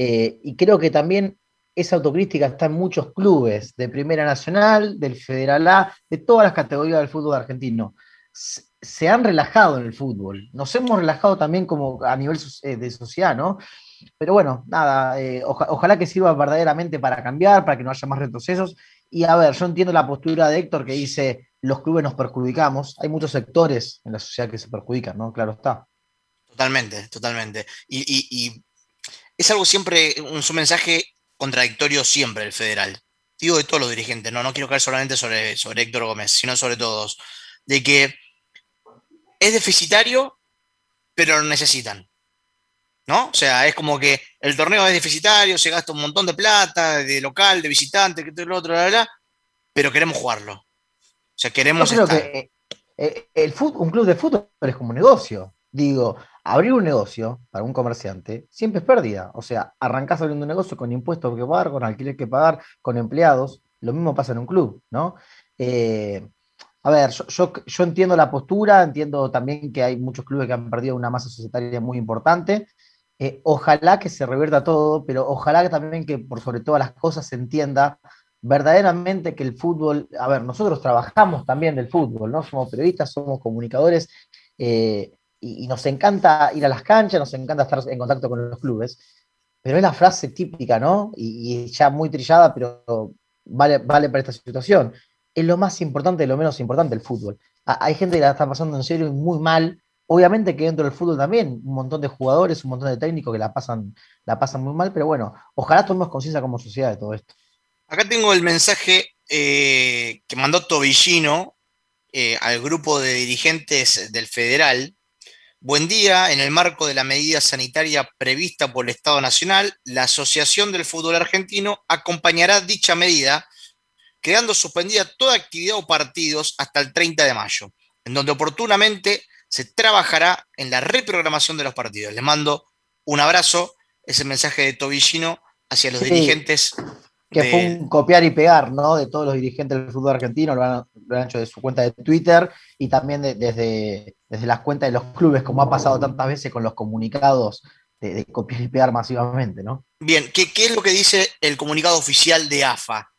eh, y creo que también esa autocrítica está en muchos clubes de Primera Nacional, del Federal A, de todas las categorías del fútbol argentino se han relajado en el fútbol. Nos hemos relajado también como a nivel eh, de sociedad, ¿no? Pero bueno, nada, eh, ojalá que sirva verdaderamente para cambiar, para que no haya más retrocesos. Y a ver, yo entiendo la postura de Héctor que dice, los clubes nos perjudicamos. Hay muchos sectores en la sociedad que se perjudican, ¿no? Claro está. Totalmente, totalmente. Y, es algo siempre, un, su mensaje contradictorio siempre el federal. Digo de todos los dirigentes, no, no quiero caer solamente sobre, sobre Héctor Gómez, sino sobre todos. De que es deficitario, pero lo necesitan. ¿no? O sea, es como que el torneo es deficitario, se gasta un montón de plata, de local, de visitante, que todo lo otro, pero queremos jugarlo. O sea, queremos Yo creo que eh, el un club de fútbol es como un negocio. Digo, abrir un negocio para un comerciante siempre es pérdida. O sea, arrancás abriendo un negocio con impuestos que pagar, con alquiler que pagar, con empleados. Lo mismo pasa en un club, ¿no? Eh, a ver, yo, entiendo la postura, entiendo también que hay muchos clubes que han perdido una masa societaria muy importante. Eh, ojalá que se revierta todo, pero ojalá también que por sobre todas las cosas se entienda verdaderamente que el fútbol, a ver, nosotros trabajamos también del fútbol, ¿no? Somos periodistas, somos comunicadores eh, y, nos encanta ir a las canchas, nos encanta estar en contacto con los clubes, pero es la frase típica, ¿no? Y, ya muy trillada, pero vale, vale para esta situación. Es lo más importante y lo menos importante el fútbol. hay gente que la está pasando en serio y muy mal. Obviamente que dentro del fútbol también, un montón de jugadores, un montón de técnicos que la pasan, la pasan muy mal, pero bueno, ojalá tomemos conciencia como sociedad de todo esto. Acá tengo el mensaje eh, que mandó Tobillino eh, al grupo de dirigentes del federal. Buen día, en el marco de la medida sanitaria prevista por el Estado Nacional, la Asociación del Fútbol Argentino acompañará dicha medida, quedando suspendida toda actividad o partidos hasta el 30 de mayo, en donde oportunamente se trabajará en la reprogramación de los partidos. Les mando un abrazo, ese mensaje de Tobillino hacia los dirigentes que fue un copiar y pegar, ¿no? De todos los dirigentes del fútbol argentino, lo han, hecho de su cuenta de Twitter y también desde, desde las cuentas de los clubes, como ha pasado tantas veces con los comunicados de, copiar y pegar masivamente, ¿no? Bien, ¿qué, ¿qué, es lo que dice el comunicado oficial de AFA?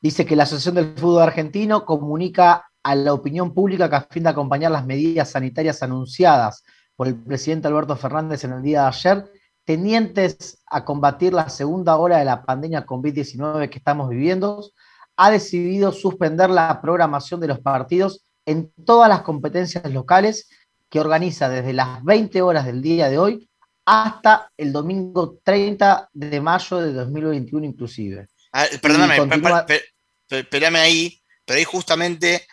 Dice que la Asociación del Fútbol Argentino comunica a la opinión pública que a fin de acompañar las medidas sanitarias anunciadas por el presidente Alberto Fernández en el día de ayer, tenientes a combatir la segunda ola de la pandemia COVID-19 que estamos viviendo, ha decidido suspender la programación de los partidos en todas las competencias locales que organiza desde las 20 horas del día de hoy hasta el domingo 30 de mayo de 2021 inclusive. Ah, perdóname, espérame ahí, pero ahí justamente,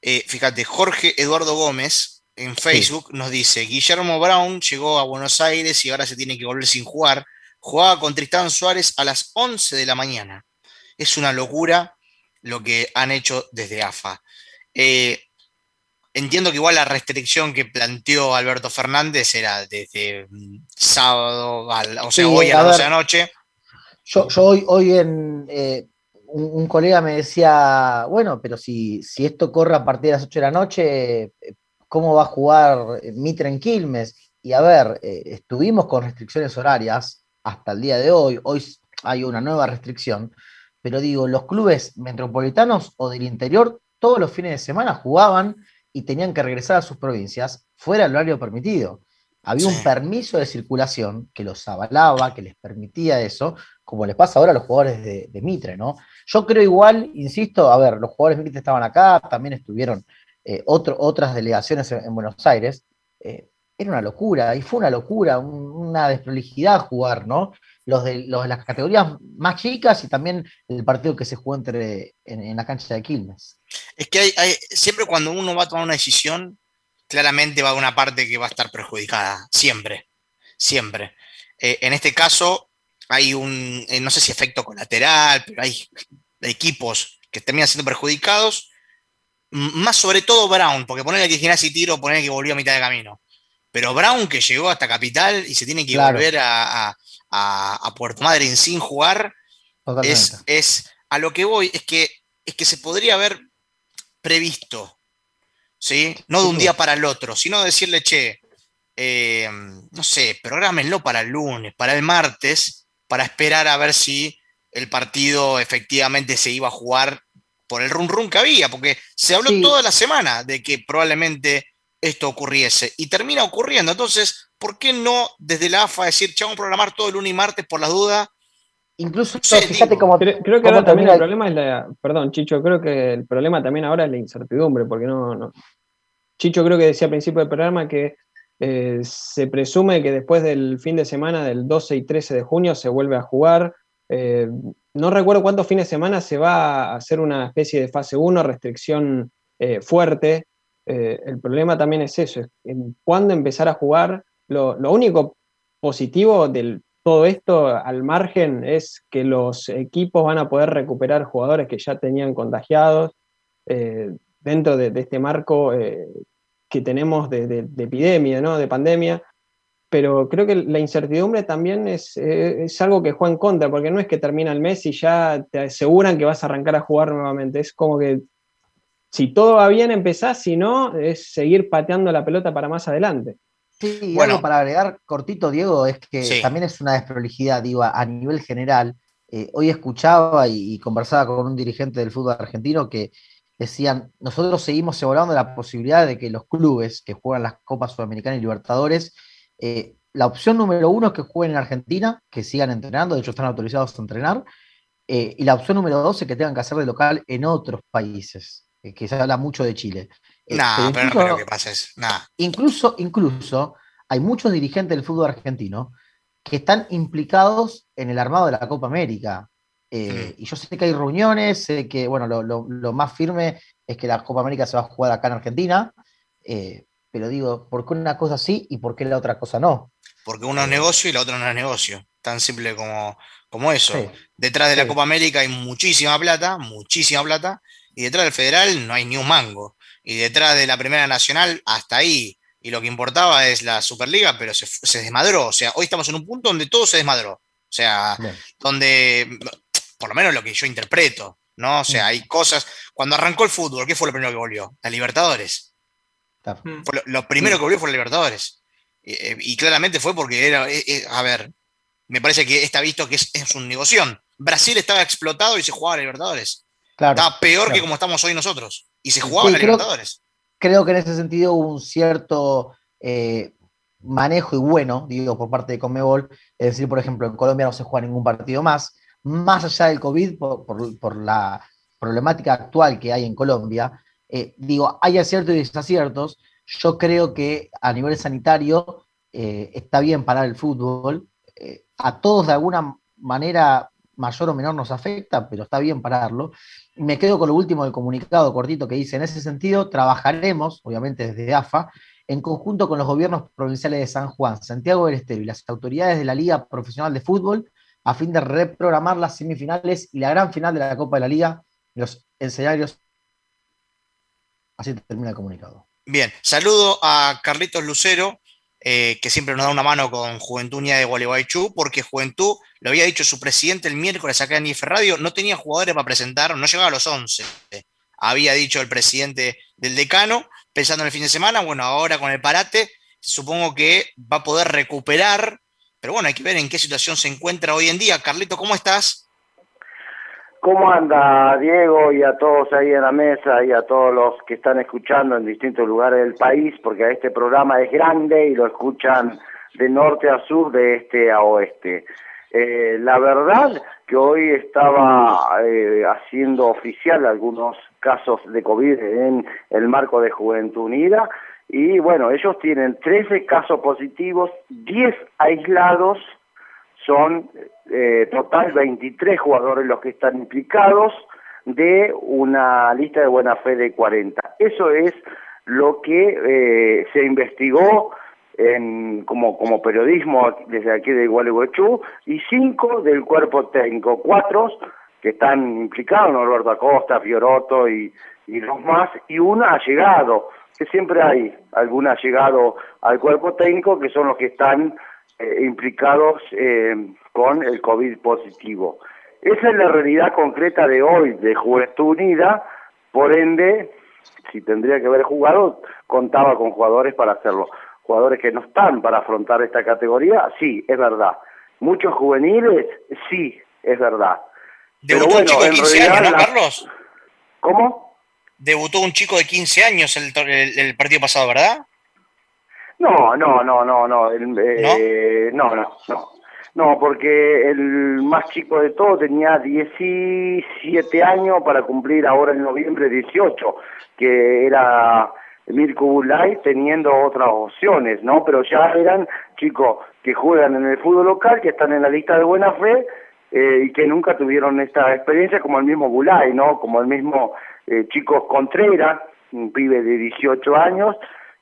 eh, fíjate, Jorge Eduardo Gómez, en Facebook nos dice, Guillermo Brown llegó a Buenos Aires y ahora se tiene que volver sin jugar. Jugaba con Tristán Suárez a las 11 de la mañana. Es una locura lo que han hecho desde AFA. Eh, entiendo que igual la restricción que planteó Alberto Fernández era desde mm, sábado, o sea, hoy a, las 12 de la noche. Yo, hoy, hoy en, eh, un, colega me decía, bueno, pero si, si esto corre a partir de las 8 de la noche, eh, cómo va a jugar eh, Mitre en Quilmes. Y a ver, eh, estuvimos con restricciones horarias hasta el día de hoy. Hoy hay una nueva restricción. Pero digo, los clubes metropolitanos o del interior todos los fines de semana jugaban y tenían que regresar a sus provincias fuera del horario permitido. Había un permiso de circulación que los avalaba, que les permitía eso, como les pasa ahora a los jugadores de, de Mitre, ¿no? Yo creo igual, insisto, a ver, los jugadores de Mitre estaban acá, también estuvieron eh, otras delegaciones en, Buenos Aires, eh, era una locura, y fue una locura, una desprolijidad jugar, ¿no? Los de, las categorías más chicas y también el partido que se jugó entre, en, la cancha de Quilmes. Es que siempre cuando uno va a tomar una decisión, claramente va a una parte que va a estar perjudicada, siempre, siempre. Eh, en este caso hay un, no sé si efecto colateral, pero hay equipos que terminan siendo perjudicados más sobre todo Brown, porque ponerle que Gimnasia y Tiro, ponerle que volvió a mitad de camino. Pero Brown que llegó hasta Capital y se tiene que volver a, Puerto Madryn sin jugar, es, es, a lo que voy, es que, es que se podría haber previsto, ¿sí? No de un día para el otro, sino decirle, che, eh, no sé, programenlo para el lunes, para el martes, para esperar a ver si el partido efectivamente se iba a jugar por el run run que había, porque se habló toda la semana de que probablemente esto ocurriese y termina ocurriendo. Entonces, ¿por qué no desde la AFA decir, che, vamos a programar todo el lunes y martes por la duda? Incluso, fíjate cómo. Creo, que ahora también el problema es la. Perdón, Chicho, creo que el problema también ahora es la incertidumbre, porque no. no Chicho creo que decía al principio del programa que eh, se presume que después del fin de semana del 12 y 13 de junio se vuelve a jugar. Eh, no recuerdo cuántos fines de semana se va a hacer una especie de fase 1, restricción eh, fuerte. Eh, el problema también es eso, es cuándo empezar a jugar. Lo, único positivo de todo esto al margen es que los equipos van a poder recuperar jugadores que ya tenían contagiados eh, dentro de, este marco que tenemos de, epidemia, ¿no? de pandemia. Pero creo que la incertidumbre también es, es, algo que juega en contra, porque no es que termina el mes y ya te aseguran que vas a arrancar a jugar nuevamente. Es como que si todo va bien empezás, si no, es seguir pateando la pelota para más adelante. Sí, bueno, para agregar cortito, Diego, es que también es una desprolijidad, digo, a nivel general. Eh, hoy escuchaba y, conversaba con un dirigente del fútbol argentino que decían, nosotros seguimos evaluando la posibilidad de que los clubes que juegan las Copas Sudamericanas y Libertadores, eh, la opción número uno es que jueguen en Argentina, que sigan entrenando, de hecho están autorizados a entrenar, eh, y la opción número dos es que tengan que hacer de local en otros países que se habla mucho de Chile. Eh, no, pero, no creo que pase eso. Incluso, incluso hay muchos dirigentes del fútbol argentino que están implicados en el armado de la Copa América. Eh, mm. Y yo sé que hay reuniones, sé que, bueno, lo, más firme es que la Copa América se va a jugar acá en Argentina, eh, pero digo, ¿por qué una cosa sí y por qué la otra cosa no? Porque uno es negocio y la otra no es negocio. Tan simple como, como eso. Detrás de la Copa América hay muchísima plata, muchísima plata, y detrás del federal no hay ni un mango. Y detrás de la primera nacional, hasta ahí. Y lo que importaba es la Superliga, pero se, desmadró. O sea, hoy estamos en un punto donde todo se desmadró. O sea, donde, por lo menos lo que yo interpreto, ¿no? O sea, mm. hay cosas. Cuando arrancó el fútbol, ¿qué fue lo primero que volvió? La Libertadores. Mm. lo, primero que volvió fue la Libertadores. Eh, y, claramente fue porque era, eh, eh, a ver, me parece que está visto que es, es un negocio. Brasil estaba explotado y se jugaba a Libertadores. Estaba peor que como estamos hoy nosotros. Y se jugaba creo, Libertadores. Creo que en ese sentido hubo un cierto eh, manejo y bueno, digo, por parte de Conmebol. Es decir, por ejemplo, en Colombia no se juega ningún partido más. Más allá del COVID, por, la problemática actual que hay en Colombia, eh, digo, hay aciertos y desaciertos. Yo creo que a nivel sanitario eh, está bien parar el fútbol. a todos de alguna manera mayor o menor nos afecta, pero está bien pararlo. Me quedo con lo último del comunicado cortito que dice, en ese sentido, trabajaremos, obviamente desde AFA, en conjunto con los gobiernos provinciales de San Juan, Santiago del Estero y las autoridades de la Liga Profesional de Fútbol a fin de reprogramar las semifinales y la gran final de la Copa de la Liga los escenarios. Así termina el comunicado. Bien, saludo a Carlitos Lucero, eh, que siempre nos da una mano con Juventud de Gualeguaychú, porque Juventud, lo había dicho su presidente el miércoles acá en IF Radio, no tenía jugadores para presentar, no llegaba a los 11. Había dicho el presidente del decano, pensando en el fin de semana, bueno, ahora con el parate, supongo que va a poder recuperar, pero bueno, hay que ver en qué situación se encuentra hoy en día. Carlito, ¿cómo estás? ¿Cómo anda Diego y a todos ahí en la mesa y a todos los que están escuchando en distintos lugares del país? Porque este programa es grande y lo escuchan de norte a sur, de este a oeste. Eh, la verdad que hoy estaba eh, haciendo oficial algunos casos de COVID en el marco de Juventud Unida y bueno, ellos tienen 13 casos positivos, 10 aislados son eh, total 23 jugadores los que están implicados de una lista de buena fe de 40. Eso es lo que eh, se investigó en, como, como periodismo desde aquí de Gualeguaychú y cinco del cuerpo técnico, cuatro que están implicados, Norberto Acosta, Fioroto y, y los más, y uno ha llegado, que siempre hay algún ha llegado al cuerpo técnico que son los que están eh, implicados eh, con el COVID positivo. Esa es la realidad concreta de hoy de Juventud Unida, por ende, si tendría que haber jugado, contaba con jugadores para hacerlo. Jugadores que no están para afrontar esta categoría, sí, es verdad. Muchos juveniles, sí, es verdad. Debutó Pero bueno, un chico de 15 años, ¿no, Carlos? ¿Cómo? Debutó un chico de 15 años el partido pasado, ¿verdad? No, no, no, no, no, eh, ¿No? no, no, no, porque el más chico de todo tenía 17 años para cumplir ahora en noviembre 18, que era Mirko Bulay teniendo otras opciones, ¿no? Pero ya eran chicos que juegan en el fútbol local, que están en la lista de buena fe eh, y que nunca tuvieron esta experiencia como el mismo Bulay, ¿no? Como el mismo eh, Chicos Contreras, un pibe de 18 años,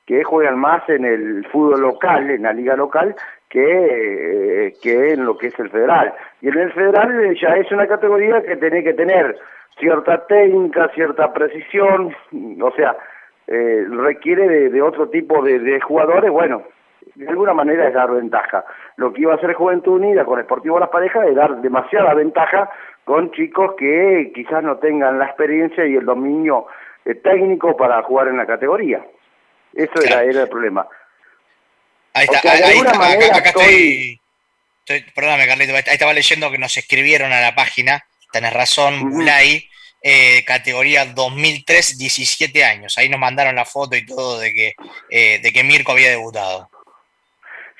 que juegan más en el fútbol local, en la liga local, que, que en lo que es el federal. Y en el federal ya es una categoría que tiene que tener cierta técnica, cierta precisión, o sea, eh, requiere de, otro tipo de, jugadores, bueno, de alguna manera es dar ventaja. Lo que iba a hacer Juventud Unida con Sportivo Las Parejas es dar demasiada ventaja con chicos que quizás no tengan la experiencia y el dominio eh, técnico para jugar en la categoría. Eso era, era el problema. Ahí está, ahí, acá, estoy, perdóname Carlito, ahí estaba leyendo que nos escribieron a la página, tenés razón, Bulay, eh, categoría 2003, 17 años. Ahí nos mandaron la foto y todo de que, eh, de que Mirko había debutado.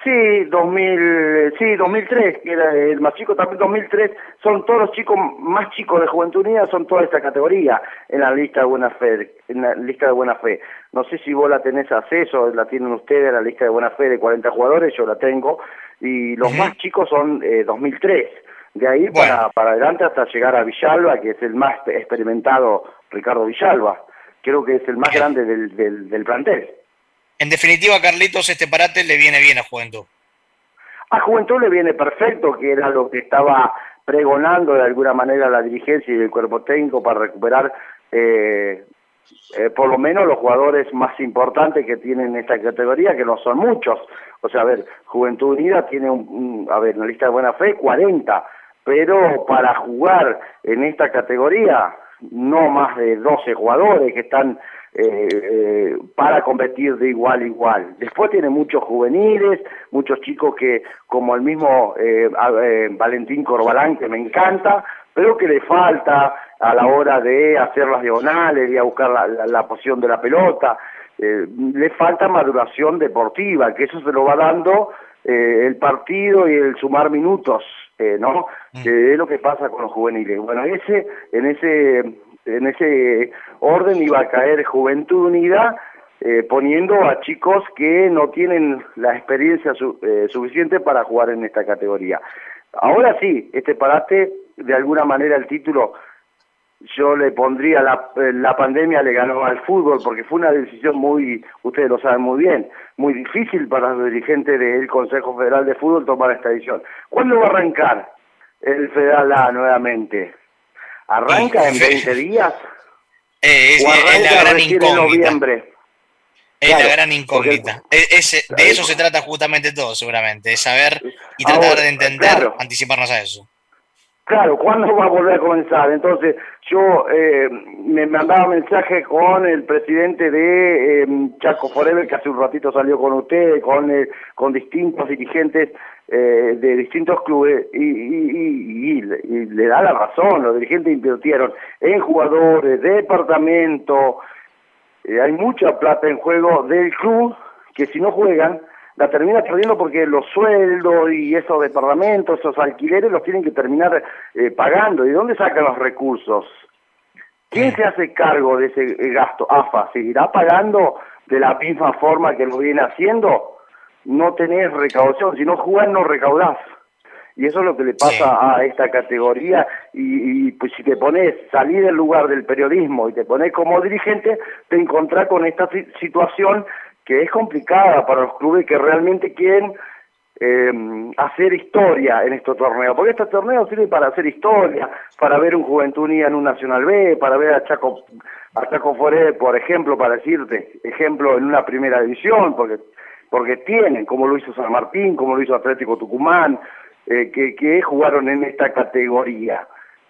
Sí, 2000, sí, 2003, que era el más chico también 2003, son todos los chicos más chicos de Juventud Unida, son toda esta categoría en la lista de buena fe, en la lista de buena fe. No sé si vos la tenés acceso, la tienen ustedes, la lista de buena fe de 40 jugadores, yo la tengo, y los más chicos son eh, 2003. De ahí para, para adelante hasta llegar a Villalba, que es el más experimentado Ricardo Villalba. Creo que es el más grande del, del, del plantel. En definitiva, Carlitos, este parate le viene bien a Juventud. A Juventud le viene perfecto, que era lo que estaba pregonando de alguna manera la dirigencia y el cuerpo técnico para recuperar eh, eh, por lo menos los jugadores más importantes que tienen esta categoría, que no son muchos. O sea, a ver, Juventud Unida tiene, un, a ver, en la lista de buena fe, 40, pero para jugar en esta categoría, no más de 12 jugadores que están eh, eh, para competir de igual a igual. Después tiene muchos juveniles, muchos chicos que, como el mismo eh, eh, Valentín Corbalán, que me encanta, pero que le falta a la hora de hacer las diagonales y a buscar la, la, posición de la pelota. le falta maduración deportiva, que eso se lo va dando el partido y el sumar minutos, ¿no? Mm. Que es lo que pasa con los juveniles. Bueno, ese, en ese en ese orden iba a caer Juventud Unida, eh, poniendo a chicos que no tienen la experiencia eh, suficiente para jugar en esta categoría. Ahora sí, este parate, de alguna manera el título, yo le pondría la, eh, la pandemia le ganó al fútbol, porque fue una decisión muy, ustedes lo saben muy bien, muy difícil para los dirigentes del Consejo Federal de Fútbol tomar esta decisión. ¿Cuándo va a arrancar el Federal A nuevamente? ¿Arranca en 20 días? Eh, es, la gran incógnita. noviembre? Es la gran incógnita. E, de eso se trata justamente todo, seguramente, de saber y tratar de entender, anticiparnos a eso. Claro, ¿cuándo va a volver a comenzar? Entonces, yo eh, me mandaba mensaje con el presidente de eh, Chaco Forever, que hace un ratito salió con usted, con, eh, con distintos dirigentes eh, de distintos clubes y, le da la razón, los dirigentes invirtieron en jugadores, departamento, eh, hay mucha plata en juego del club que si no juegan la termina perdiendo porque los sueldos y esos departamentos, esos alquileres los tienen que terminar eh, pagando. ¿Y dónde sacan los recursos? ¿Quién se hace cargo de ese gasto? AFA, ¿seguirá pagando de la misma forma que lo viene haciendo? No tenés recaudación, si no jugás no recaudás. Y eso es lo que le pasa a esta categoría. Y, pues si te pones, salir del lugar del periodismo y te pones como dirigente, te encontrás con esta situación que es complicada para los clubes que realmente quieren eh, hacer historia en estos torneos, porque estos torneos sirven para hacer historia, para ver un Juventud Unida en un Nacional B, para ver a Chaco, a Chaco Foré, por ejemplo, para decirte, ejemplo, en una primera división, porque porque tienen, como lo hizo San Martín, como lo hizo Atlético Tucumán, eh, que, que jugaron en esta categoría.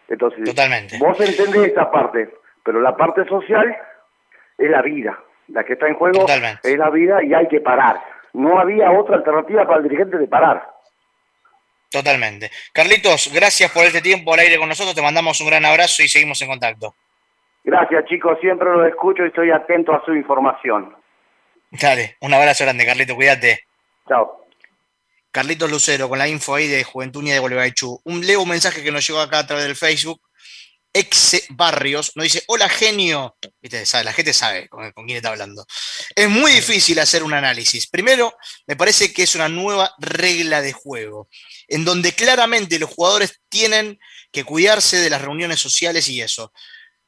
Entonces, Totalmente. vos entendés esa parte, pero la parte social es la vida. La que está en juego es la vida y hay que parar. No había otra alternativa para el dirigente de parar. Totalmente. Carlitos, gracias por este tiempo al aire con nosotros. Te mandamos un gran abrazo y seguimos en contacto. Gracias, chicos. Siempre lo escucho y estoy atento a su información. Dale, un abrazo grande, Carlito, cuídate. Chao. Carlitos Lucero, con la info ahí de Juventud Unida de Gualeguaychú. Un leo un mensaje que nos llegó acá a través del Facebook. Exe Barrios nos dice: Hola genio. ¿Viste? La gente sabe con, quién está hablando. Es muy difícil hacer un análisis. Primero, me parece que es una nueva regla de juego, en donde claramente los jugadores tienen que cuidarse de las reuniones sociales y eso.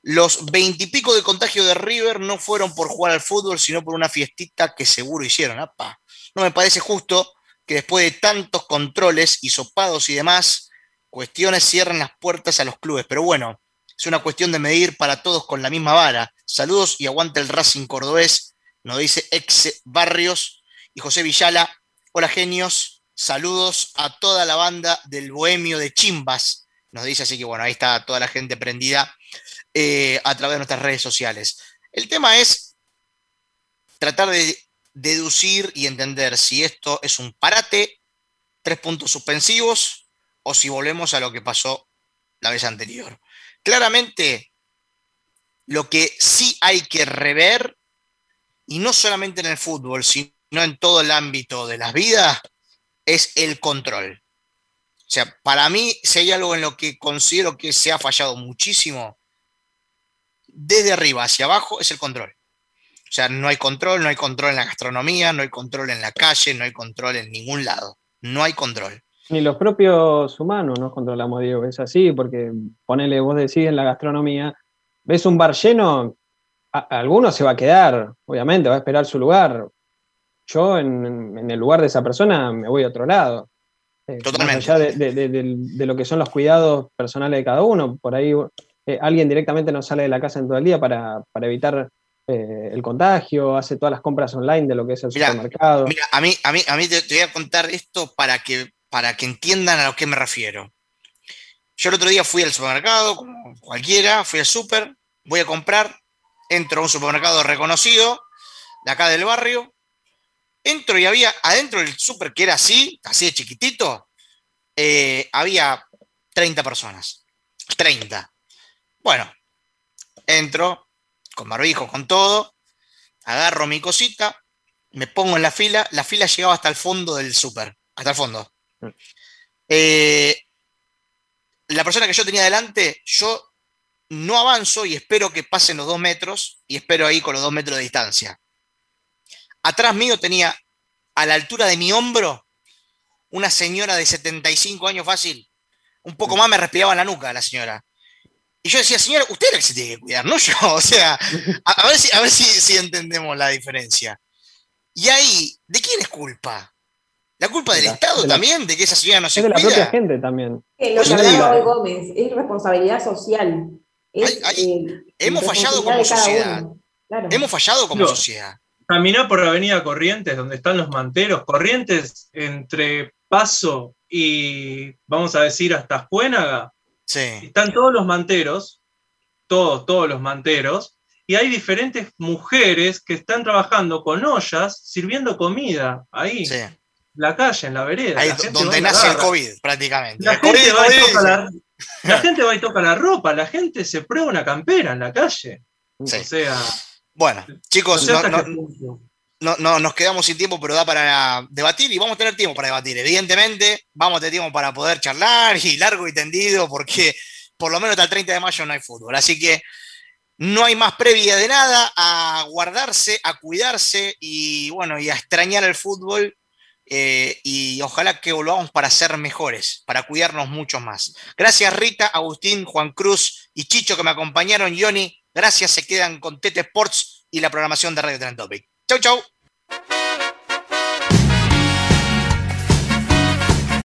Los veintipico de contagio de River no fueron por jugar al fútbol, sino por una fiestita que seguro hicieron. No me parece justo que después de tantos controles, hisopados y demás, cuestiones cierran las puertas a los clubes. Pero bueno, es una cuestión de medir para todos con la misma vara. Saludos y aguante el Racing Cordobés, nos dice Ex Barrios y José Villala. Hola genios, saludos a toda la banda del Bohemio de Chimbas, nos dice así que bueno, ahí está toda la gente prendida eh, a través de nuestras redes sociales. El tema es tratar de deducir y entender si esto es un parate, tres puntos suspensivos, o si volvemos a lo que pasó la vez anterior. Claramente, lo que sí hay que rever, y no solamente en el fútbol, sino en todo el ámbito de las vidas, es el control. O sea, para mí, si hay algo en lo que considero que se ha fallado muchísimo, desde arriba hacia abajo, es el control. O sea, no hay control, no hay control en la gastronomía, no hay control en la calle, no hay control en ningún lado. No hay control. Ni los propios humanos nos controlamos, Diego. Es así, porque ponele, vos decís en la gastronomía, ves un bar lleno, alguno se va a quedar, obviamente, va a esperar su lugar. Yo en, el lugar de esa persona me voy a otro lado. Eh, Totalmente. Más allá de, lo que son los cuidados personales de cada uno, por ahí eh, alguien directamente no sale de la casa en todo el día para, para evitar eh, el contagio, hace todas las compras online de lo que es el supermercado. Mira, a mí, a mí, a mí te, voy a contar esto para que, para que entiendan a lo que me refiero. Yo el otro día fui al supermercado, como cualquiera, fui al super, voy a comprar, entro a un supermercado reconocido, de acá del barrio, entro y había adentro del super que era así, así de chiquitito, eh, había 30 personas. 30. Bueno, entro, con barbijo, con todo, agarro mi cosita, me pongo en la fila, la fila llegaba hasta el fondo del súper, hasta el fondo. Mm. Eh, la persona que yo tenía delante, yo no avanzo y espero que pasen los dos metros y espero ahí con los dos metros de distancia. Atrás mío tenía, a la altura de mi hombro, una señora de 75 años fácil. Un poco mm. más me respiraba en la nuca la señora. Y yo decía, señora, usted es la que se tiene que cuidar, no yo. O sea, a, ver, si, a ver si, entendemos la diferencia. Y ahí, ¿de quién es culpa? ¿La culpa del Estado también? ¿De que esa señora no se cuida? de la propia gente también. lo llamaba Gómez, es responsabilidad social. Eh, hemos fallado como sociedad. Hemos fallado como sociedad. Caminá por Avenida Corrientes, donde están los manteros. Corrientes entre Paso y, vamos a decir, hasta Escuénaga están todos los manteros, todos, todos los manteros, y hay diferentes mujeres que están trabajando con ollas sirviendo comida ahí. La calle, en la vereda. Ahí donde nace el COVID, prácticamente. La, gente, va y toca la, la gente va y toca la ropa, la gente se prueba una campera en la calle. O sea. Bueno, chicos, no, no, nos quedamos sin tiempo, pero da para debatir y vamos a tener tiempo para debatir. Evidentemente, vamos a tener tiempo para poder charlar y largo y tendido, porque por lo menos hasta el 30 de mayo no hay fútbol. Así que no hay más previa de nada a guardarse, a cuidarse y bueno, y a extrañar el fútbol. Eh, y ojalá que volvamos para ser mejores, para cuidarnos mucho más. Gracias Rita, Agustín, Juan Cruz y Chicho que me acompañaron. Johnny, gracias, se quedan con Tete Sports y la programación de Radio Trend Topic. Chau, chau. Thank you.